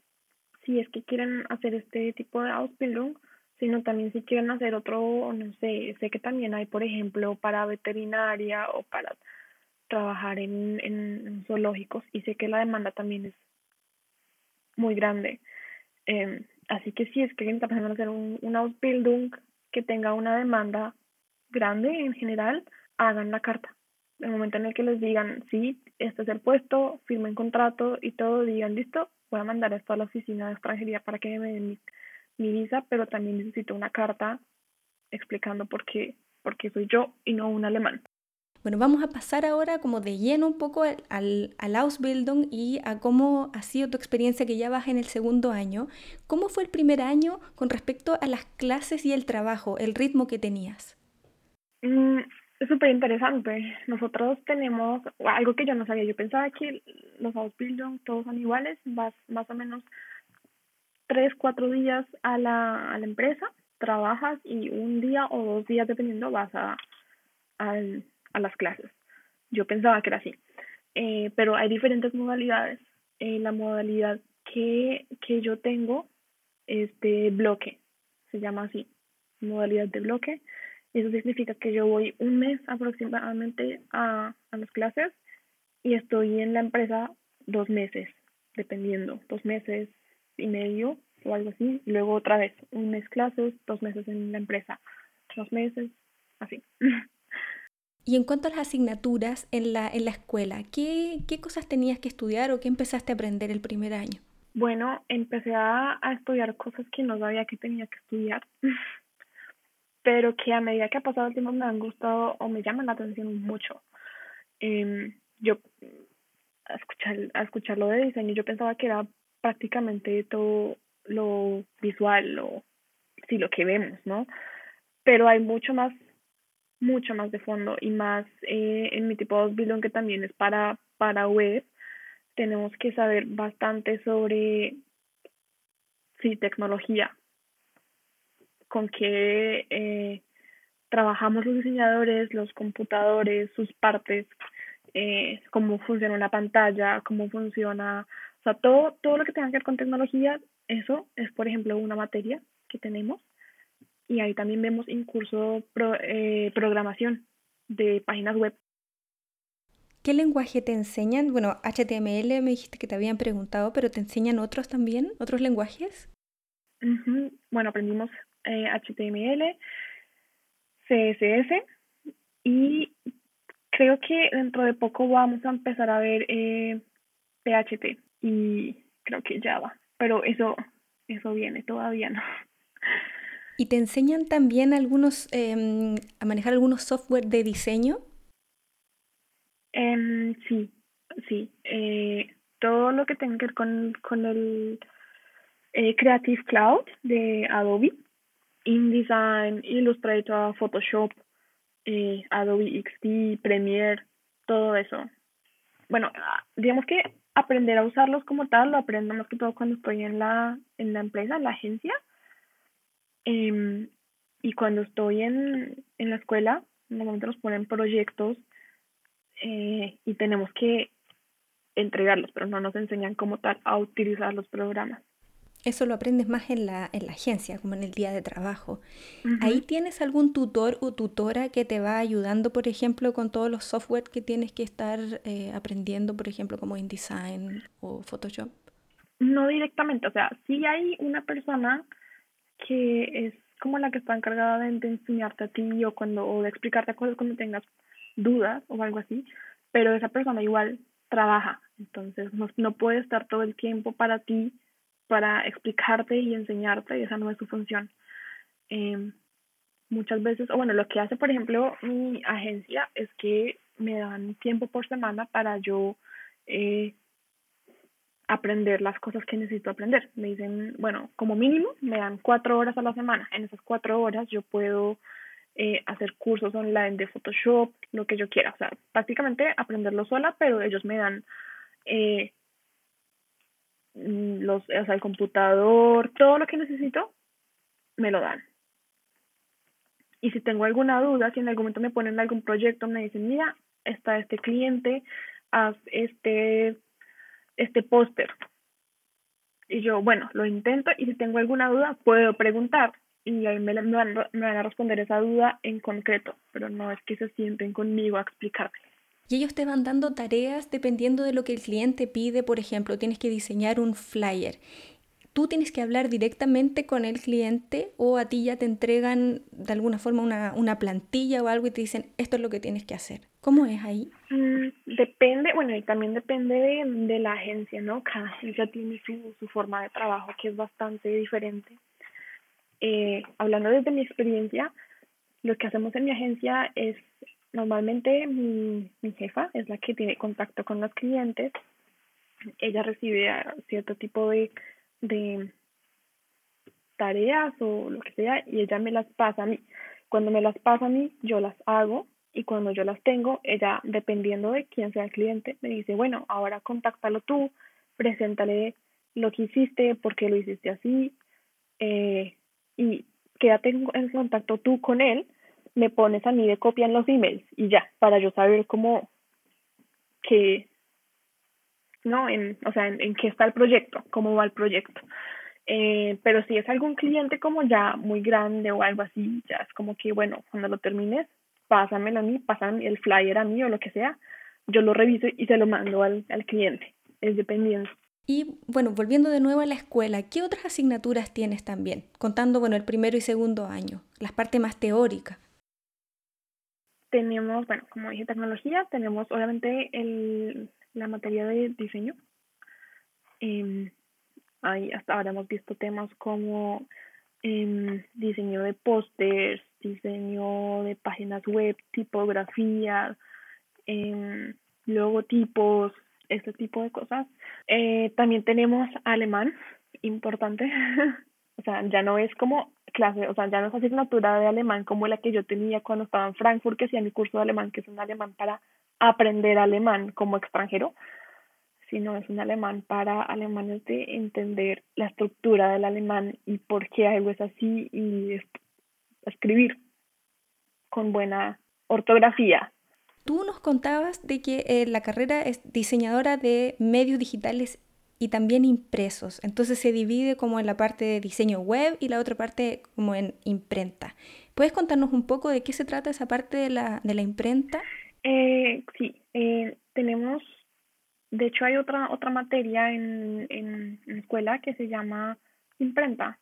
si es que quieren hacer este tipo de Ausbildung, sino también si quieren hacer otro, no sé, sé que también hay, por ejemplo, para veterinaria o para trabajar en, en, zoológicos y sé que la demanda también es muy grande. Em, así que si es que está pensando en hacer un, un Ausbildung que tenga una demanda grande en general, hagan la carta. El momento en el que les digan, sí, este es el puesto, firmen contrato y todo, digan, listo, voy a mandar esto a la oficina de extranjería para que me den mi, visa, pero también necesito una carta explicando por qué, por qué soy yo y no un alemán.
Bueno, vamos a pasar ahora como de lleno un poco al, al Ausbildung y a cómo ha sido tu experiencia que ya vas en el segundo año. ¿Cómo fue el primer año con respecto a las clases y el trabajo, el ritmo que tenías?
Mm, es súper interesante. Nosotros tenemos algo que yo no sabía. Yo pensaba que los Ausbildung todos son iguales, vas más o menos tres, cuatro días a la, a la empresa, trabajas y un día o dos días, dependiendo, vas a, a las clases. Yo pensaba que era así. Eh, pero hay diferentes modalidades. Eh, la modalidad que, que yo tengo es de bloque, se llama así, modalidad de bloque. Eso significa que yo voy un mes aproximadamente a, a las clases y estoy en la empresa dos meses, dependiendo, dos meses y medio o algo así. Luego otra vez, un mes clases, dos meses en la empresa, dos meses, así. [LAUGHS]
Y en cuanto a las asignaturas en la, en la escuela, ¿qué, ¿qué cosas tenías que estudiar o qué empezaste a aprender el primer año?
Bueno, empecé a, a estudiar cosas que no sabía que tenía que estudiar, [LAUGHS] pero que a medida que ha pasado el tiempo me han gustado o me llaman la atención mucho. Eh, yo, a escuchar, a escuchar lo de diseño, yo pensaba que era prácticamente todo lo visual, lo, sí, lo que vemos, ¿no? Pero hay mucho más mucho más de fondo y más eh, en mi tipo de building que también es para, para web, tenemos que saber bastante sobre sí, tecnología, con qué eh, trabajamos los diseñadores, los computadores, sus partes, eh, cómo funciona la pantalla, cómo funciona, o sea, todo, todo lo que tenga que ver con tecnología, eso es, por ejemplo, una materia que tenemos y ahí también vemos en curso pro, eh, programación de páginas web.
¿Qué lenguaje te enseñan? Bueno, HTML me dijiste que te habían preguntado, pero ¿te enseñan otros también? ¿Otros lenguajes?
Bueno, aprendimos eh, HTML, CSS y creo que dentro de poco vamos a empezar a ver eh, PHP y creo que Java, pero eso, eso viene todavía, ¿no?
¿Y te enseñan también algunos em, a manejar algunos software de diseño?
Em, sí, sí. Eh, todo lo que tenga que ver con, con el eh, Creative Cloud de Adobe, InDesign, Illustrator, Photoshop, eh, Adobe XD, Premiere, todo eso. Bueno, digamos que aprender a usarlos como tal lo aprendo más que todo cuando estoy en la, en la empresa, la agencia Em, y cuando estoy en, en la escuela, normalmente nos ponen proyectos eh, y tenemos que entregarlos, pero no nos enseñan como tal a utilizar los programas.
Eso lo aprendes más en la, en la agencia, como en el día de trabajo. ¿Ahí tienes algún tutor o tutora que te va ayudando, por ejemplo, con todos los software que tienes que estar eh, aprendiendo, por ejemplo, como InDesign o Photoshop?
No directamente, o sea, sí hay una persona que es como la que está encargada de, enseñarte a ti o cuando o de explicarte cosas cuando tengas dudas o algo así, pero esa persona igual trabaja, entonces no, no puede estar todo el tiempo para ti para explicarte y enseñarte, y esa no es su función. Eh, muchas veces, o bueno, lo que hace, por ejemplo, mi agencia es que me dan tiempo por semana para yo eh, aprender las cosas que necesito aprender. Me dicen, bueno, como mínimo me dan cuatro horas a la semana. En esas cuatro horas yo puedo eh, hacer cursos online de Photoshop, lo que yo quiera. O sea, prácticamente aprenderlo sola, pero ellos me dan eh, los, o sea, el computador, todo lo que necesito, me lo dan. Y si tengo alguna duda, si en algún momento me ponen algún proyecto, me dicen, mira, está este cliente, haz este este póster. Y yo, bueno, lo intento y si tengo alguna duda puedo preguntar. y ahí me, me, van, me van a responder esa duda en concreto, pero no es que se sienten conmigo a explicarme.
Y ellos te van dando tareas dependiendo de lo que el cliente pide. Por ejemplo, tienes que diseñar un flyer. ¿Tú tienes que hablar directamente con el cliente o a ti ya te entregan de alguna forma una, una plantilla o algo y te dicen esto es lo que tienes que hacer? ¿Cómo es ahí?
Mm, depende, bueno, y también depende de, la agencia, ¿no? Cada agencia tiene su, su forma de trabajo que es bastante diferente. Eh, hablando desde mi experiencia, lo que hacemos en mi agencia es normalmente mi, jefa es la que tiene contacto con los clientes. Ella recibe cierto tipo de, de tareas o lo que sea y ella me las pasa a mí. Cuando me las pasa a mí, yo las hago y cuando yo las tengo, ella, dependiendo de quién sea el cliente, me dice, bueno, ahora contáctalo tú, preséntale lo que hiciste, por qué lo hiciste así, eh, y quédate en contacto tú con él me pones a mí de copia en los emails y ya, para yo saber cómo que, ¿no? En, o sea, en, qué está el proyecto, cómo va el proyecto. Eh, pero si es algún cliente como ya muy grande o algo así, ya es como que, bueno, cuando lo termines, pásamelo a mí, pásame el flyer a mí o lo que sea, yo lo reviso y se lo mando al, al cliente. Es dependiente.
Y bueno, volviendo de nuevo a la escuela, ¿qué otras asignaturas tienes también? Contando, bueno, el primero y segundo año, las partes más teóricas
tenemos, bueno, como dije, tecnología, tenemos obviamente el, la materia de diseño. Eh, ahí hasta ahora hemos visto temas como eh, diseño de pósters, diseño de páginas web, tipografía, eh, logotipos, este tipo de cosas. Eh, también tenemos alemán, importante. [LAUGHS] o sea, ya no es como clase, o sea, ya no es asignatura de alemán como la que yo tenía cuando estaba en Frankfurt, que hacía mi curso de alemán, que es un alemán para aprender alemán como extranjero, sino es un alemán para alemanes de entender la estructura del alemán y por qué algo es así y escribir con buena ortografía.
Tú nos contabas de que eh, la carrera es diseñadora de medios digitales y también impresos. Entonces se divide como en la parte de diseño web y la otra parte como en imprenta. ¿Puedes contarnos un poco de qué se trata esa parte de la, de la imprenta?
Eh, sí, eh, tenemos, de hecho hay otra, otra materia en, en, escuela que se llama imprenta.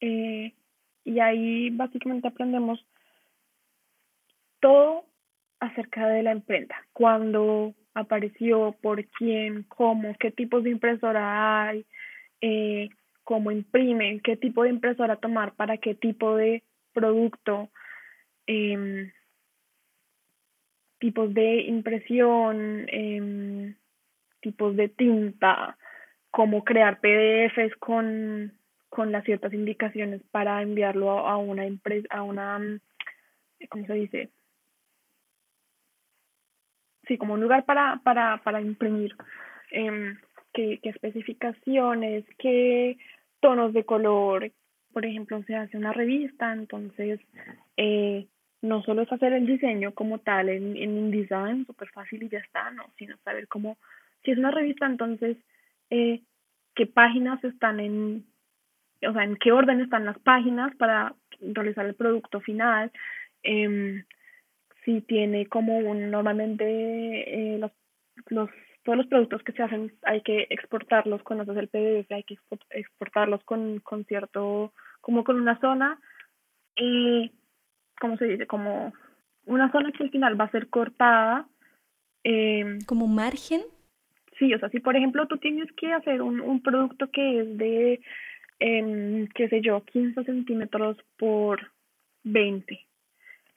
Eh, y ahí básicamente aprendemos todo acerca de la imprenta. Cuando apareció, por quién, cómo, qué tipos de impresora hay, eh, cómo imprimen, qué tipo de impresora tomar para qué tipo de producto, eh, tipos de impresión, eh, tipos de tinta, cómo crear PDFs con, con las ciertas indicaciones para enviarlo a, a una empresa, a una, ¿cómo se dice? Sí, como un lugar para, para, para imprimir. Qué, qué especificaciones, qué tonos de color. Por ejemplo, se hace una revista, entonces eh, no solo es hacer el diseño como tal en, en InDesign, súper fácil y ya está, no, sino saber cómo, si es una revista, entonces eh, qué páginas están en, o sea, en qué orden están las páginas para realizar el producto final. Eh, si tiene como un, normalmente eh, los, los, todos los productos que se hacen hay que exportarlos cuando se hace el PDF, hay que exportarlos con, con cierto, como con una zona, eh, ¿cómo se dice? Como una zona que al final va a ser cortada.
Eh, ¿Como margen?
Sí, o sea, si por ejemplo tú tienes que hacer un, un producto que es de, eh, qué sé yo, 15 centímetros por 20,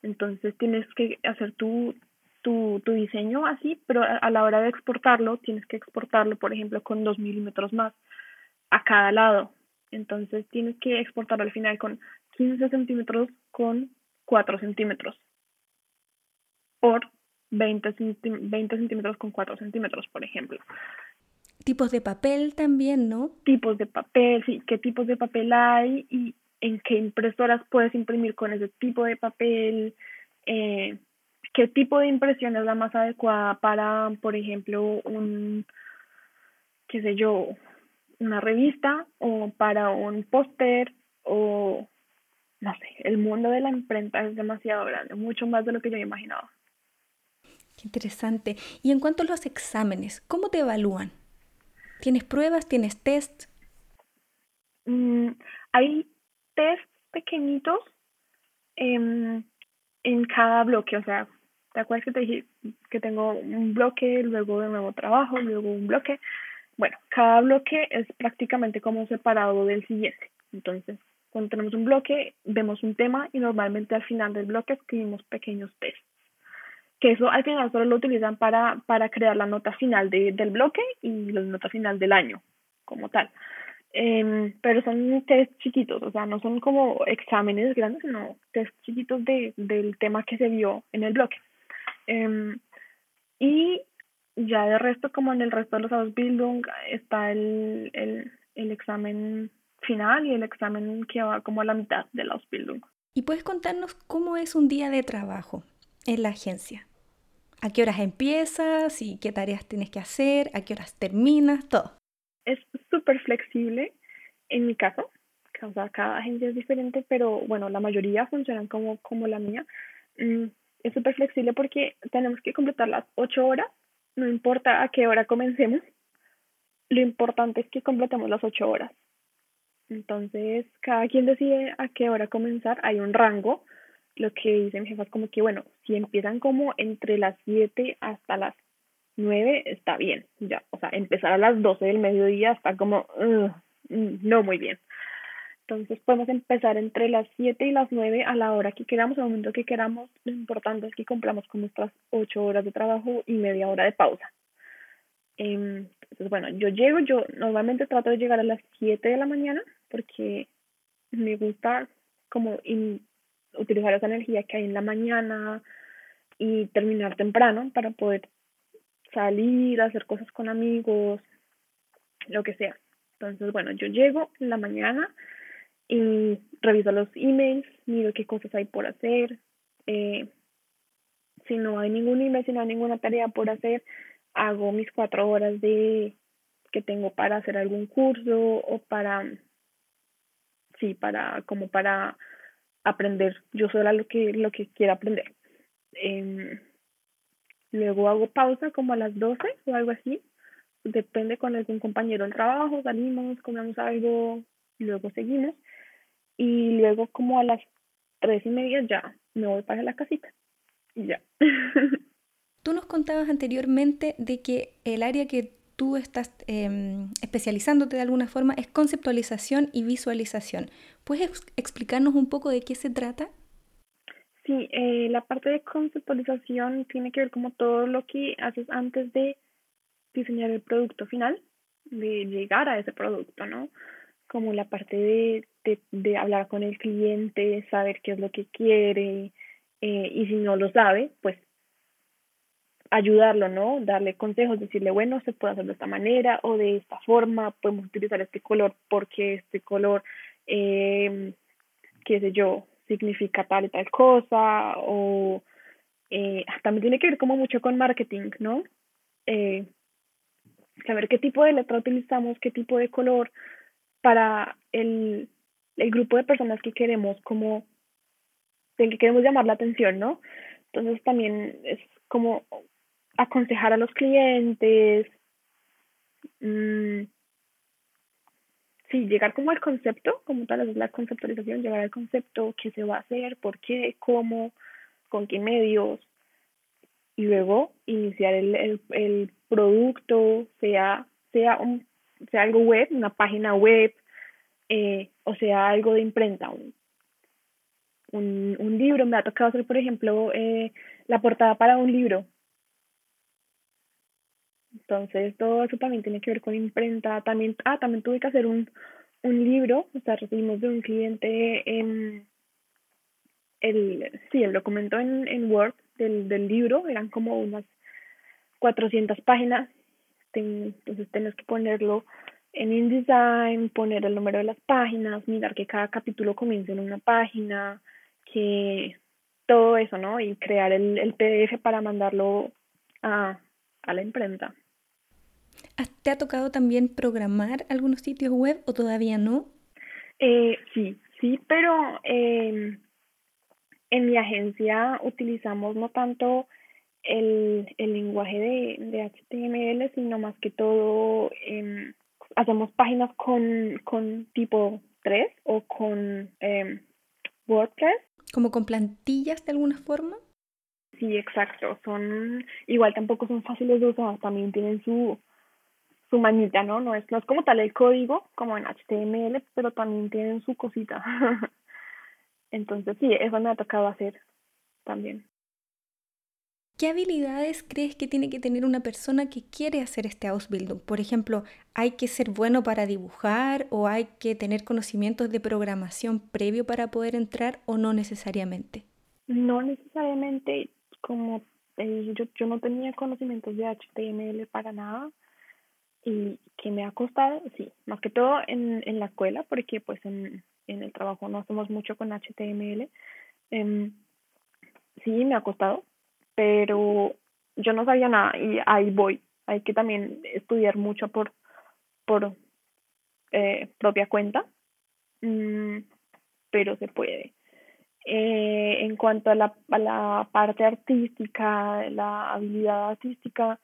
entonces tienes que hacer tu, tu, tu diseño así, pero a, la hora de exportarlo, tienes que exportarlo, por ejemplo, con dos milímetros más a cada lado. Entonces tienes que exportarlo al final con 15 centímetros con 4 centímetros por 20, 20 centímetros con 4 centímetros, por ejemplo.
Tipos de papel también, ¿no?
Tipos de papel, sí, qué tipos de papel hay y en qué impresoras puedes imprimir con ese tipo de papel, eh, qué tipo de impresión es la más adecuada para, por ejemplo, un, qué sé yo, una revista o para un póster o no sé, el mundo de la imprenta es demasiado grande, mucho más de lo que yo imaginaba.
Qué interesante. Y en cuanto a los exámenes, ¿cómo te evalúan? ¿Tienes pruebas? ¿Tienes test?
Mm, hay test pequeñitos em, en cada bloque, o sea, ¿te acuerdas que te dije que tengo un bloque, luego de nuevo trabajo, luego un bloque? Bueno, cada bloque es prácticamente como separado del siguiente. Entonces, cuando tenemos un bloque, vemos un tema y normalmente al final del bloque escribimos pequeños tests. Que eso al final solo lo utilizan para, para crear la nota final de, del bloque y la nota final del año como tal. Em, pero son test chiquitos, o sea, no son como exámenes grandes, sino test chiquitos de, del tema que se vio en el bloque. Em, y ya de resto, como en el resto de los Ausbildung, está el, el, el examen final y el examen que va como a la mitad de la Ausbildung.
¿Y puedes contarnos cómo es un día de trabajo en la agencia? ¿A qué horas empiezas y qué tareas tienes que hacer? ¿A qué horas terminas? Todo.
Súper flexible en mi caso. O sea, cada agencia es diferente, pero bueno, la mayoría funcionan como, como la mía. Mm, es súper flexible porque tenemos que completar las ocho horas no importa a qué hora comencemos, lo importante es que completemos las ocho horas. Entonces, cada quien decide a qué hora comenzar, hay un rango. Lo que dicen mi jefa es como que, bueno, si empiezan como entre las siete hasta las nueve, está bien, ya. O sea, empezar a las doce del mediodía está como, no muy bien. Entonces podemos empezar entre las 7 y las 9 a la hora que queramos, al momento que queramos. Lo importante es que cumplamos con nuestras 8 horas de trabajo y media hora de pausa. Em, entonces, bueno, yo llego, yo normalmente trato de llegar a las 7 de la mañana porque me gusta como utilizar esa energía que hay en la mañana y terminar temprano para poder salir, hacer cosas con amigos, lo que sea. Entonces, bueno, yo llego en la mañana, y reviso los emails, miro qué cosas hay por hacer. Eh, si no hay ningún email, si no hay ninguna tarea por hacer, hago mis cuatro horas de que tengo para hacer algún curso o para, sí, para, como para aprender yo sola lo que, lo que quiera aprender. Eh, luego hago pausa como a las 12 o algo así. Depende con algún compañero del trabajo, salimos, comemos algo, luego seguimos y luego como a las tres y media ya me voy para la casita y ya. [LAUGHS]
Tú nos contabas anteriormente de que el área que tú estás em, especializándote de alguna forma es conceptualización y visualización. ¿Puedes explicarnos un poco de qué se trata?
Sí, eh, la parte de conceptualización tiene que ver como todo lo que haces antes de diseñar el producto final, de llegar a ese producto, ¿no? Como la parte de de, hablar con el cliente, saber qué es lo que quiere eh, y si no lo sabe, pues ayudarlo, ¿no? Darle consejos, decirle, bueno, se puede hacer de esta manera o de esta forma, podemos utilizar este color porque este color, eh, qué sé yo, significa tal y tal cosa o eh, también tiene que ver como mucho con marketing, ¿no? Eh, saber qué tipo de letra utilizamos, qué tipo de color para el, el grupo de personas que queremos como, en que queremos llamar la atención, ¿no? Entonces también es como aconsejar a los clientes, mmm, sí, llegar como al concepto, como tal, es la conceptualización, llegar al concepto, qué se va a hacer, por qué, cómo, con qué medios, y luego iniciar el, el, producto, sea, sea, un, sea algo web, una página web, eh, o sea, algo de imprenta, un, un, un, libro, me ha tocado hacer, por ejemplo, eh, la portada para un libro. Entonces, todo eso también tiene que ver con imprenta. También, ah, también tuve que hacer un, un libro, o sea, recibimos de un cliente en el, sí, el documento en, en Word del, del libro, eran como unas 400 páginas, entonces tienes que ponerlo en InDesign, poner el número de las páginas, mirar que cada capítulo comience en una página, que todo eso, ¿no? Y crear el, el PDF para mandarlo a, a la imprenta.
¿Te ha tocado también programar algunos sitios web o todavía no?
Eh, sí, Sí, pero eh, en mi agencia utilizamos no tanto el, el lenguaje de, de HTML, sino más que todo eh, hacemos páginas con, con tipo 3 o con eh, WordPress.
¿Como con plantillas de alguna forma?
Sí, exacto. Son igual tampoco son fáciles de usar, también tienen su su manita, ¿no? No es no es como tal el código como en HTML, pero también tienen su cosita. [LAUGHS] Entonces, sí, eso me ha tocado hacer también.
¿Qué habilidades crees que tiene que tener una persona que quiere hacer este Ausbildung? Por ejemplo, ¿hay que ser bueno para dibujar o hay que tener conocimientos de programación previo para poder entrar o no necesariamente?
No necesariamente, como eh, yo, yo no tenía conocimientos de HTML para nada y que me ha costado, sí, más que todo en, en la escuela, porque pues en, en el trabajo no hacemos mucho con HTML. Eh, sí, me ha costado, pero yo no sabía nada y ahí voy. Hay que también estudiar mucho por, por eh, propia cuenta, mm, pero se puede. Eh, en cuanto a la, a la parte artística, la habilidad artística,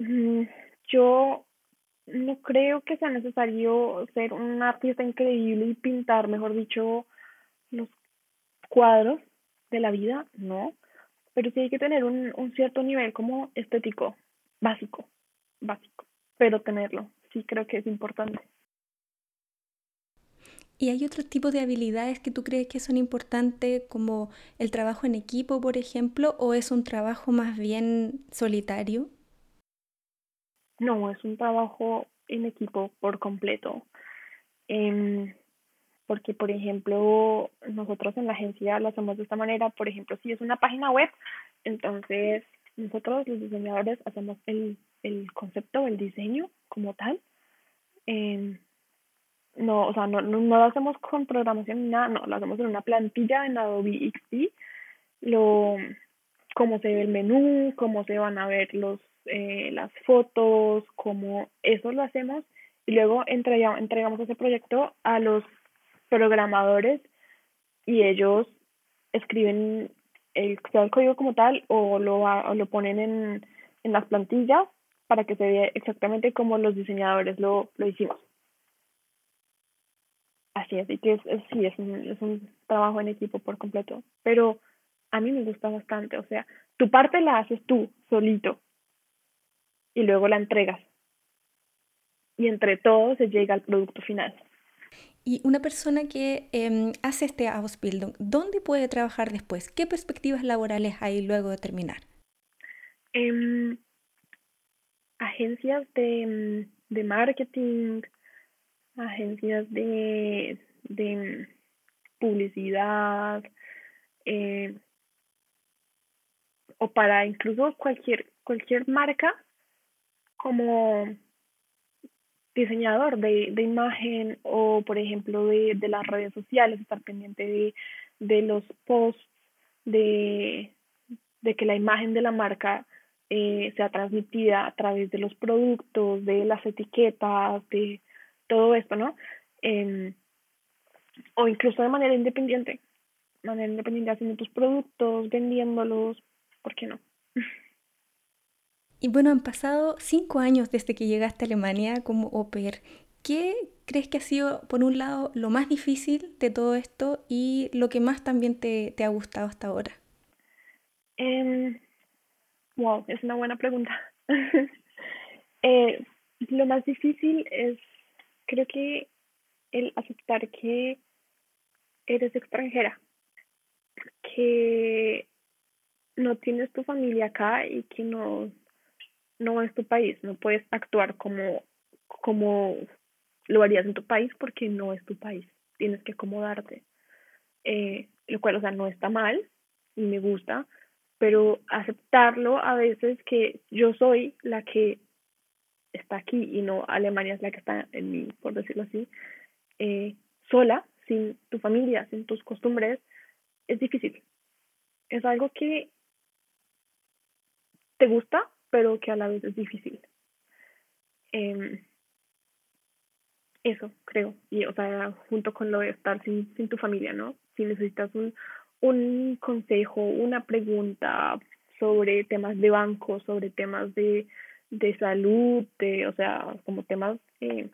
mm, yo no creo que sea necesario ser un artista increíble y pintar, mejor dicho, los cuadros de la vida, no pero sí hay que tener un, un cierto nivel como estético, básico, básico, pero tenerlo, sí creo que es importante.
¿Y hay otro tipo de habilidades que tú crees que son importantes, como el trabajo en equipo, por ejemplo, o es un trabajo más bien solitario?
No, es un trabajo en equipo por completo. Eh, porque, por ejemplo, nosotros en la agencia lo hacemos de esta manera, por ejemplo, si es una página web, entonces nosotros los diseñadores hacemos el, el concepto, el diseño como tal. Eh, no, o sea, no, no, no, lo hacemos con programación ni nada, no, lo hacemos en una plantilla en Adobe XD, lo, cómo se ve el menú, cómo se van a ver los, eh, las fotos, cómo eso lo hacemos y luego entregamos, entregamos ese proyecto a los programadores y ellos escriben el, el código como tal o lo, o lo ponen en, en las plantillas para que se vea exactamente como los diseñadores lo, lo hicimos. Así y que es, es, sí, es un, es un trabajo en equipo por completo, pero a mí me gusta bastante, o sea, tu parte la haces tú, solito, y luego la entregas. Y entre todos se llega al producto final.
Y una persona que eh, hace este Ausbildung, ¿dónde puede trabajar después? ¿Qué perspectivas laborales hay luego de terminar?
Eh, agencias de, de, marketing, agencias de, de publicidad, eh, o para incluso cualquier, cualquier marca como diseñador de, de imagen o, por ejemplo, de, de las redes sociales, estar pendiente de, de los posts, de, de que la imagen de la marca eh, sea transmitida a través de los productos, de las etiquetas, de todo esto, ¿no? Eh, o incluso de manera independiente, de manera independiente haciendo tus productos, vendiéndolos, ¿por qué no? [LAUGHS]
Y bueno, han pasado cinco años desde que llegaste a Alemania como au pair. ¿Qué crees que ha sido, por un lado, lo más difícil de todo esto y lo que más también te, te ha gustado hasta ahora?
Um, wow, es una buena pregunta. [LAUGHS] eh, lo más difícil es, creo que, el aceptar que eres extranjera, que no tienes tu familia acá y que no no es tu país, no puedes actuar como, como lo harías en tu país porque no es tu país, tienes que acomodarte, eh, lo cual, o sea, no está mal y me gusta, pero aceptarlo a veces que yo soy la que está aquí y no Alemania es la que está en mí, por decirlo así, eh, sola, sin tu familia, sin tus costumbres, es difícil. Es algo que te gusta, pero que a la vez es difícil. Eh, eso, creo. Y, o sea, junto con lo de estar sin, sin tu familia, ¿no? Si necesitas un, un consejo, una pregunta sobre temas de banco, sobre temas de, de salud, de, o sea, como temas eh,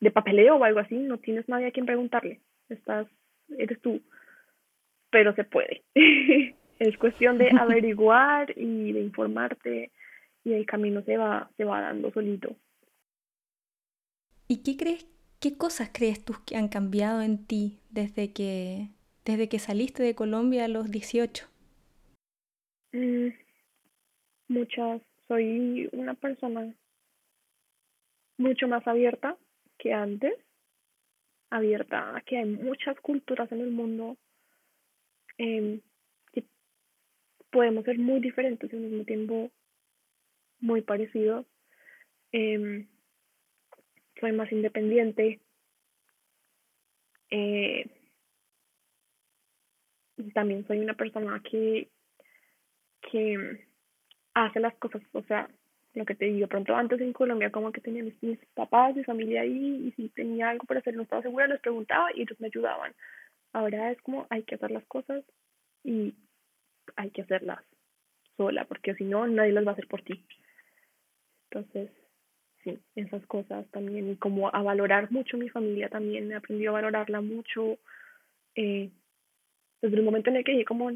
de papeleo o algo así, no tienes nadie a quien preguntarle. Estás, eres tú. Pero se puede. [LAUGHS] es cuestión de [LAUGHS] averiguar y de informarte y el camino se va, se va dando solito.
¿Y qué crees, qué cosas crees tú que han cambiado en ti desde que, desde que saliste de Colombia a los 18?
Mm, muchas. Soy una persona mucho más abierta que antes. Abierta a que hay muchas culturas en el mundo. Eh, que podemos ser muy diferentes y al mismo tiempo muy parecidos. Eh, soy más independiente. Eh, también soy una persona que, que hace las cosas, o sea, lo que te digo, pronto antes en Colombia como que tenía mis, papás, mi familia ahí, y si tenía algo para hacer no estaba segura, les preguntaba y ellos me ayudaban. Ahora es como hay que hacer las cosas y hay que hacerlas sola, porque si no, nadie las va a hacer por ti. Entonces, sí, esas cosas también, y como a valorar mucho mi familia también, he aprendido a valorarla mucho. Eh, desde el momento en el que dije como,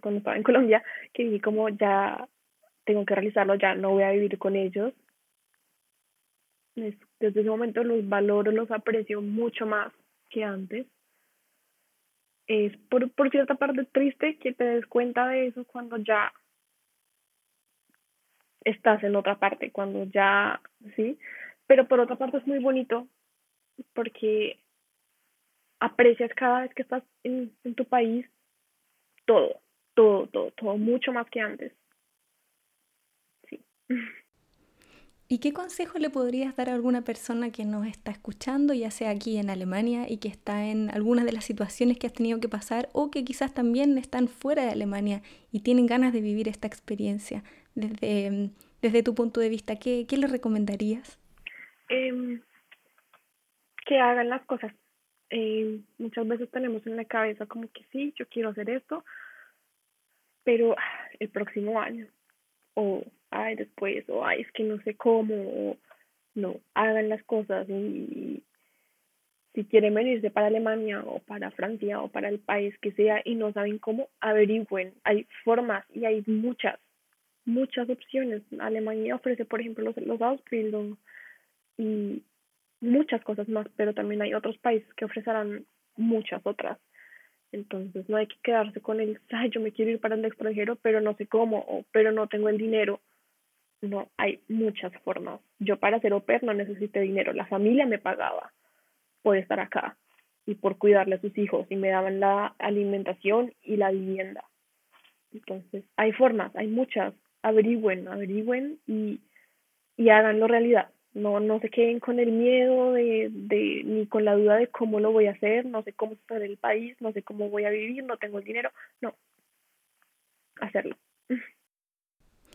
cuando estaba en Colombia, que dije como ya tengo que realizarlo, ya no voy a vivir con ellos. desde ese momento los valoro, los aprecio mucho más que antes. Es por, por cierta parte triste que te des cuenta de eso cuando ya estás en otra parte, cuando ya, sí, pero por otra parte es muy bonito porque aprecias cada vez que estás en, tu país todo, todo, todo, todo, mucho más que antes. Sí. [LAUGHS]
¿Y qué consejo le podrías dar a alguna persona que nos está escuchando, ya sea aquí en Alemania y que está en algunas de las situaciones que has tenido que pasar o que quizás también están fuera de Alemania y tienen ganas de vivir esta experiencia? Desde, desde tu punto de vista, ¿qué, qué le recomendarías?
Em, que hagan las cosas. Eh, muchas veces tenemos en la cabeza como que sí, yo quiero hacer esto, pero ah, el próximo año, o ay, después, o ay, es que no sé cómo, o no, hagan las cosas y, si quieren venirse para Alemania o para Francia o para el país que sea y no saben cómo, averigüen. Hay formas y hay muchas, muchas opciones. Alemania ofrece, por ejemplo, los, los Ausbildung y muchas cosas más, pero también hay otros países que ofrecerán muchas otras. Entonces no hay que quedarse con el, [LAUGHS] ay, yo me quiero ir para el extranjero, pero no sé cómo, o pero no tengo el dinero. No, hay muchas formas. Yo para ser au no necesité dinero, la familia me pagaba por estar acá y por cuidarle a sus hijos y me daban la alimentación y la vivienda. Entonces, hay formas, hay muchas. Averigüen, averigüen y, y háganlo realidad no, no se queden con el miedo de, de, ni con la duda de cómo lo voy a hacer, no sé cómo estar en el país, no sé cómo voy a vivir, no tengo el dinero, no, hacerlo.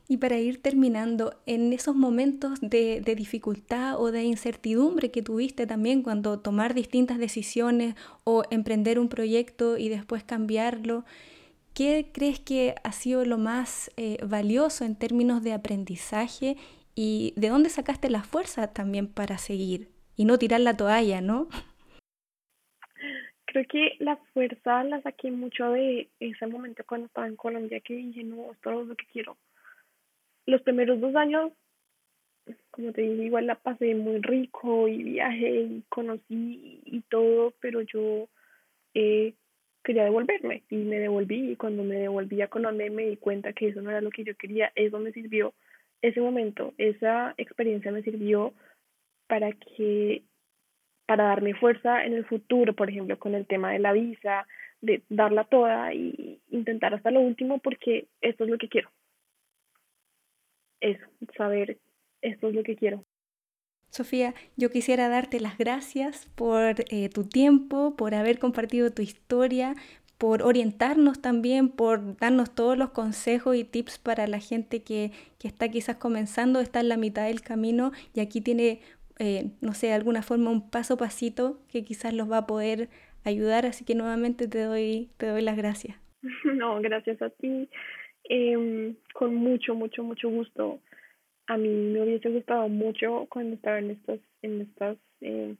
Y para ir terminando, en esos momentos de, de, dificultad o de incertidumbre que tuviste también cuando tomar distintas decisiones o emprender un proyecto y después cambiarlo, ¿qué crees que ha sido lo más eh, valioso en términos de aprendizaje y de dónde sacaste la fuerza también para seguir y no tirar la toalla, ¿no?
Creo que la fuerza la saqué mucho de ese momento cuando estaba en Colombia que dije, no, esto es lo que quiero. Los primeros dos años, como te dije, igual la pasé muy rico y viajé y conocí y todo, pero yo eh, quería devolverme y me devolví y cuando me devolví a Colombia me di cuenta que eso no era lo que yo quería, eso me sirvió ese momento, esa experiencia me sirvió para que, para darme fuerza en el futuro, por ejemplo, con el tema de la visa, de darla toda y intentar hasta lo último porque esto es lo que quiero. Eso, saber esto es lo que quiero.
Sofía, yo quisiera darte las gracias por eh, tu tiempo, por haber compartido tu historia, por orientarnos también, por darnos todos los consejos y tips para la gente que, que está quizás comenzando, está en la mitad del camino y aquí tiene eh, no sé, de alguna forma un paso a pasito que quizás los va a poder ayudar, así que nuevamente te doy, te doy las gracias. [LAUGHS]
No, gracias a ti. Em, con mucho, mucho, mucho gusto. A mí me hubiese gustado mucho cuando estaba en estas, en estas eh,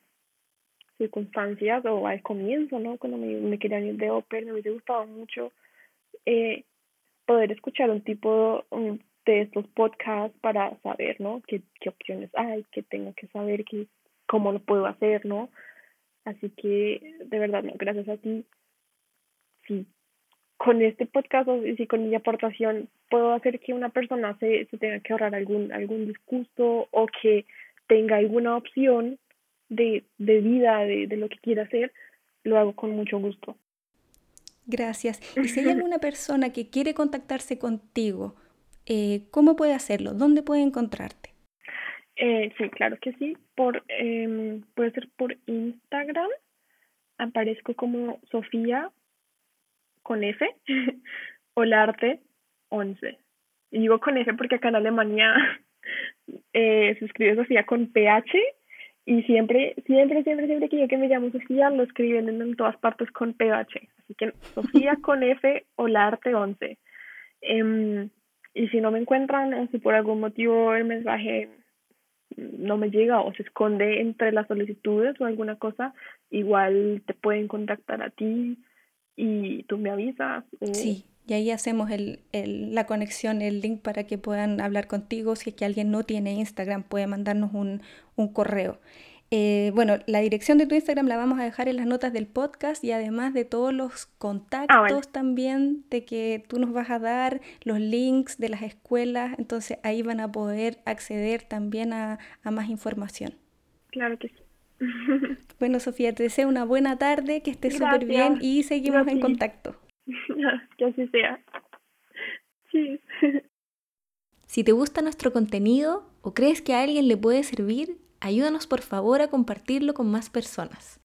circunstancias o al comienzo, ¿no? Cuando me, querían ir de ópera, me hubiese gustado mucho eh, poder escuchar un tipo de estos podcasts para saber, ¿no? Qué, qué opciones hay, qué tengo que saber, qué, cómo lo puedo hacer, ¿no? Así que, de verdad, no, gracias a ti. Sí, con este podcast y si con mi aportación puedo hacer que una persona se, se tenga que ahorrar algún, algún disgusto o que tenga alguna opción de, de vida, de, de lo que quiera hacer, lo hago con mucho gusto.
Gracias. Y si hay [LAUGHS] alguna persona que quiere contactarse contigo, eh, ¿cómo puede hacerlo? ¿Dónde puede encontrarte?
Eh, sí, claro que sí. Por, eh, puede ser por Instagram. Aparezco como Sofía con F, [LAUGHS] Olarte 11. Y digo con F porque acá en Alemania [LAUGHS] eh, se escribe Sofía con PH y siempre, siempre, siempre, siempre que yo que me llamo Sofía lo escriben en, todas partes con PH. Así que [LAUGHS] Sofía con F, Olarte 11. Em, y si no me encuentran o si por algún motivo el mensaje no me llega o se esconde entre las solicitudes o alguna cosa, igual te pueden contactar a ti y tú me avisas.
Sí, y ahí hacemos el, el, la conexión, el link para que puedan hablar contigo. Si es que alguien no tiene Instagram, puede mandarnos un, un correo. Eh, bueno, la dirección de tu Instagram la vamos a dejar en las notas del podcast y además de todos los contactos ah, también de que tú nos vas a dar, los links de las escuelas, entonces ahí van a poder acceder también a, a más información.
Claro que sí. [LAUGHS]
Bueno, Sofía, te deseo una buena tarde, que estés súper bien y seguimos en contacto. [LAUGHS]
que así sea. Sí. [LAUGHS]
Si te gusta nuestro contenido o crees que a alguien le puede servir, ayúdanos por favor a compartirlo con más personas.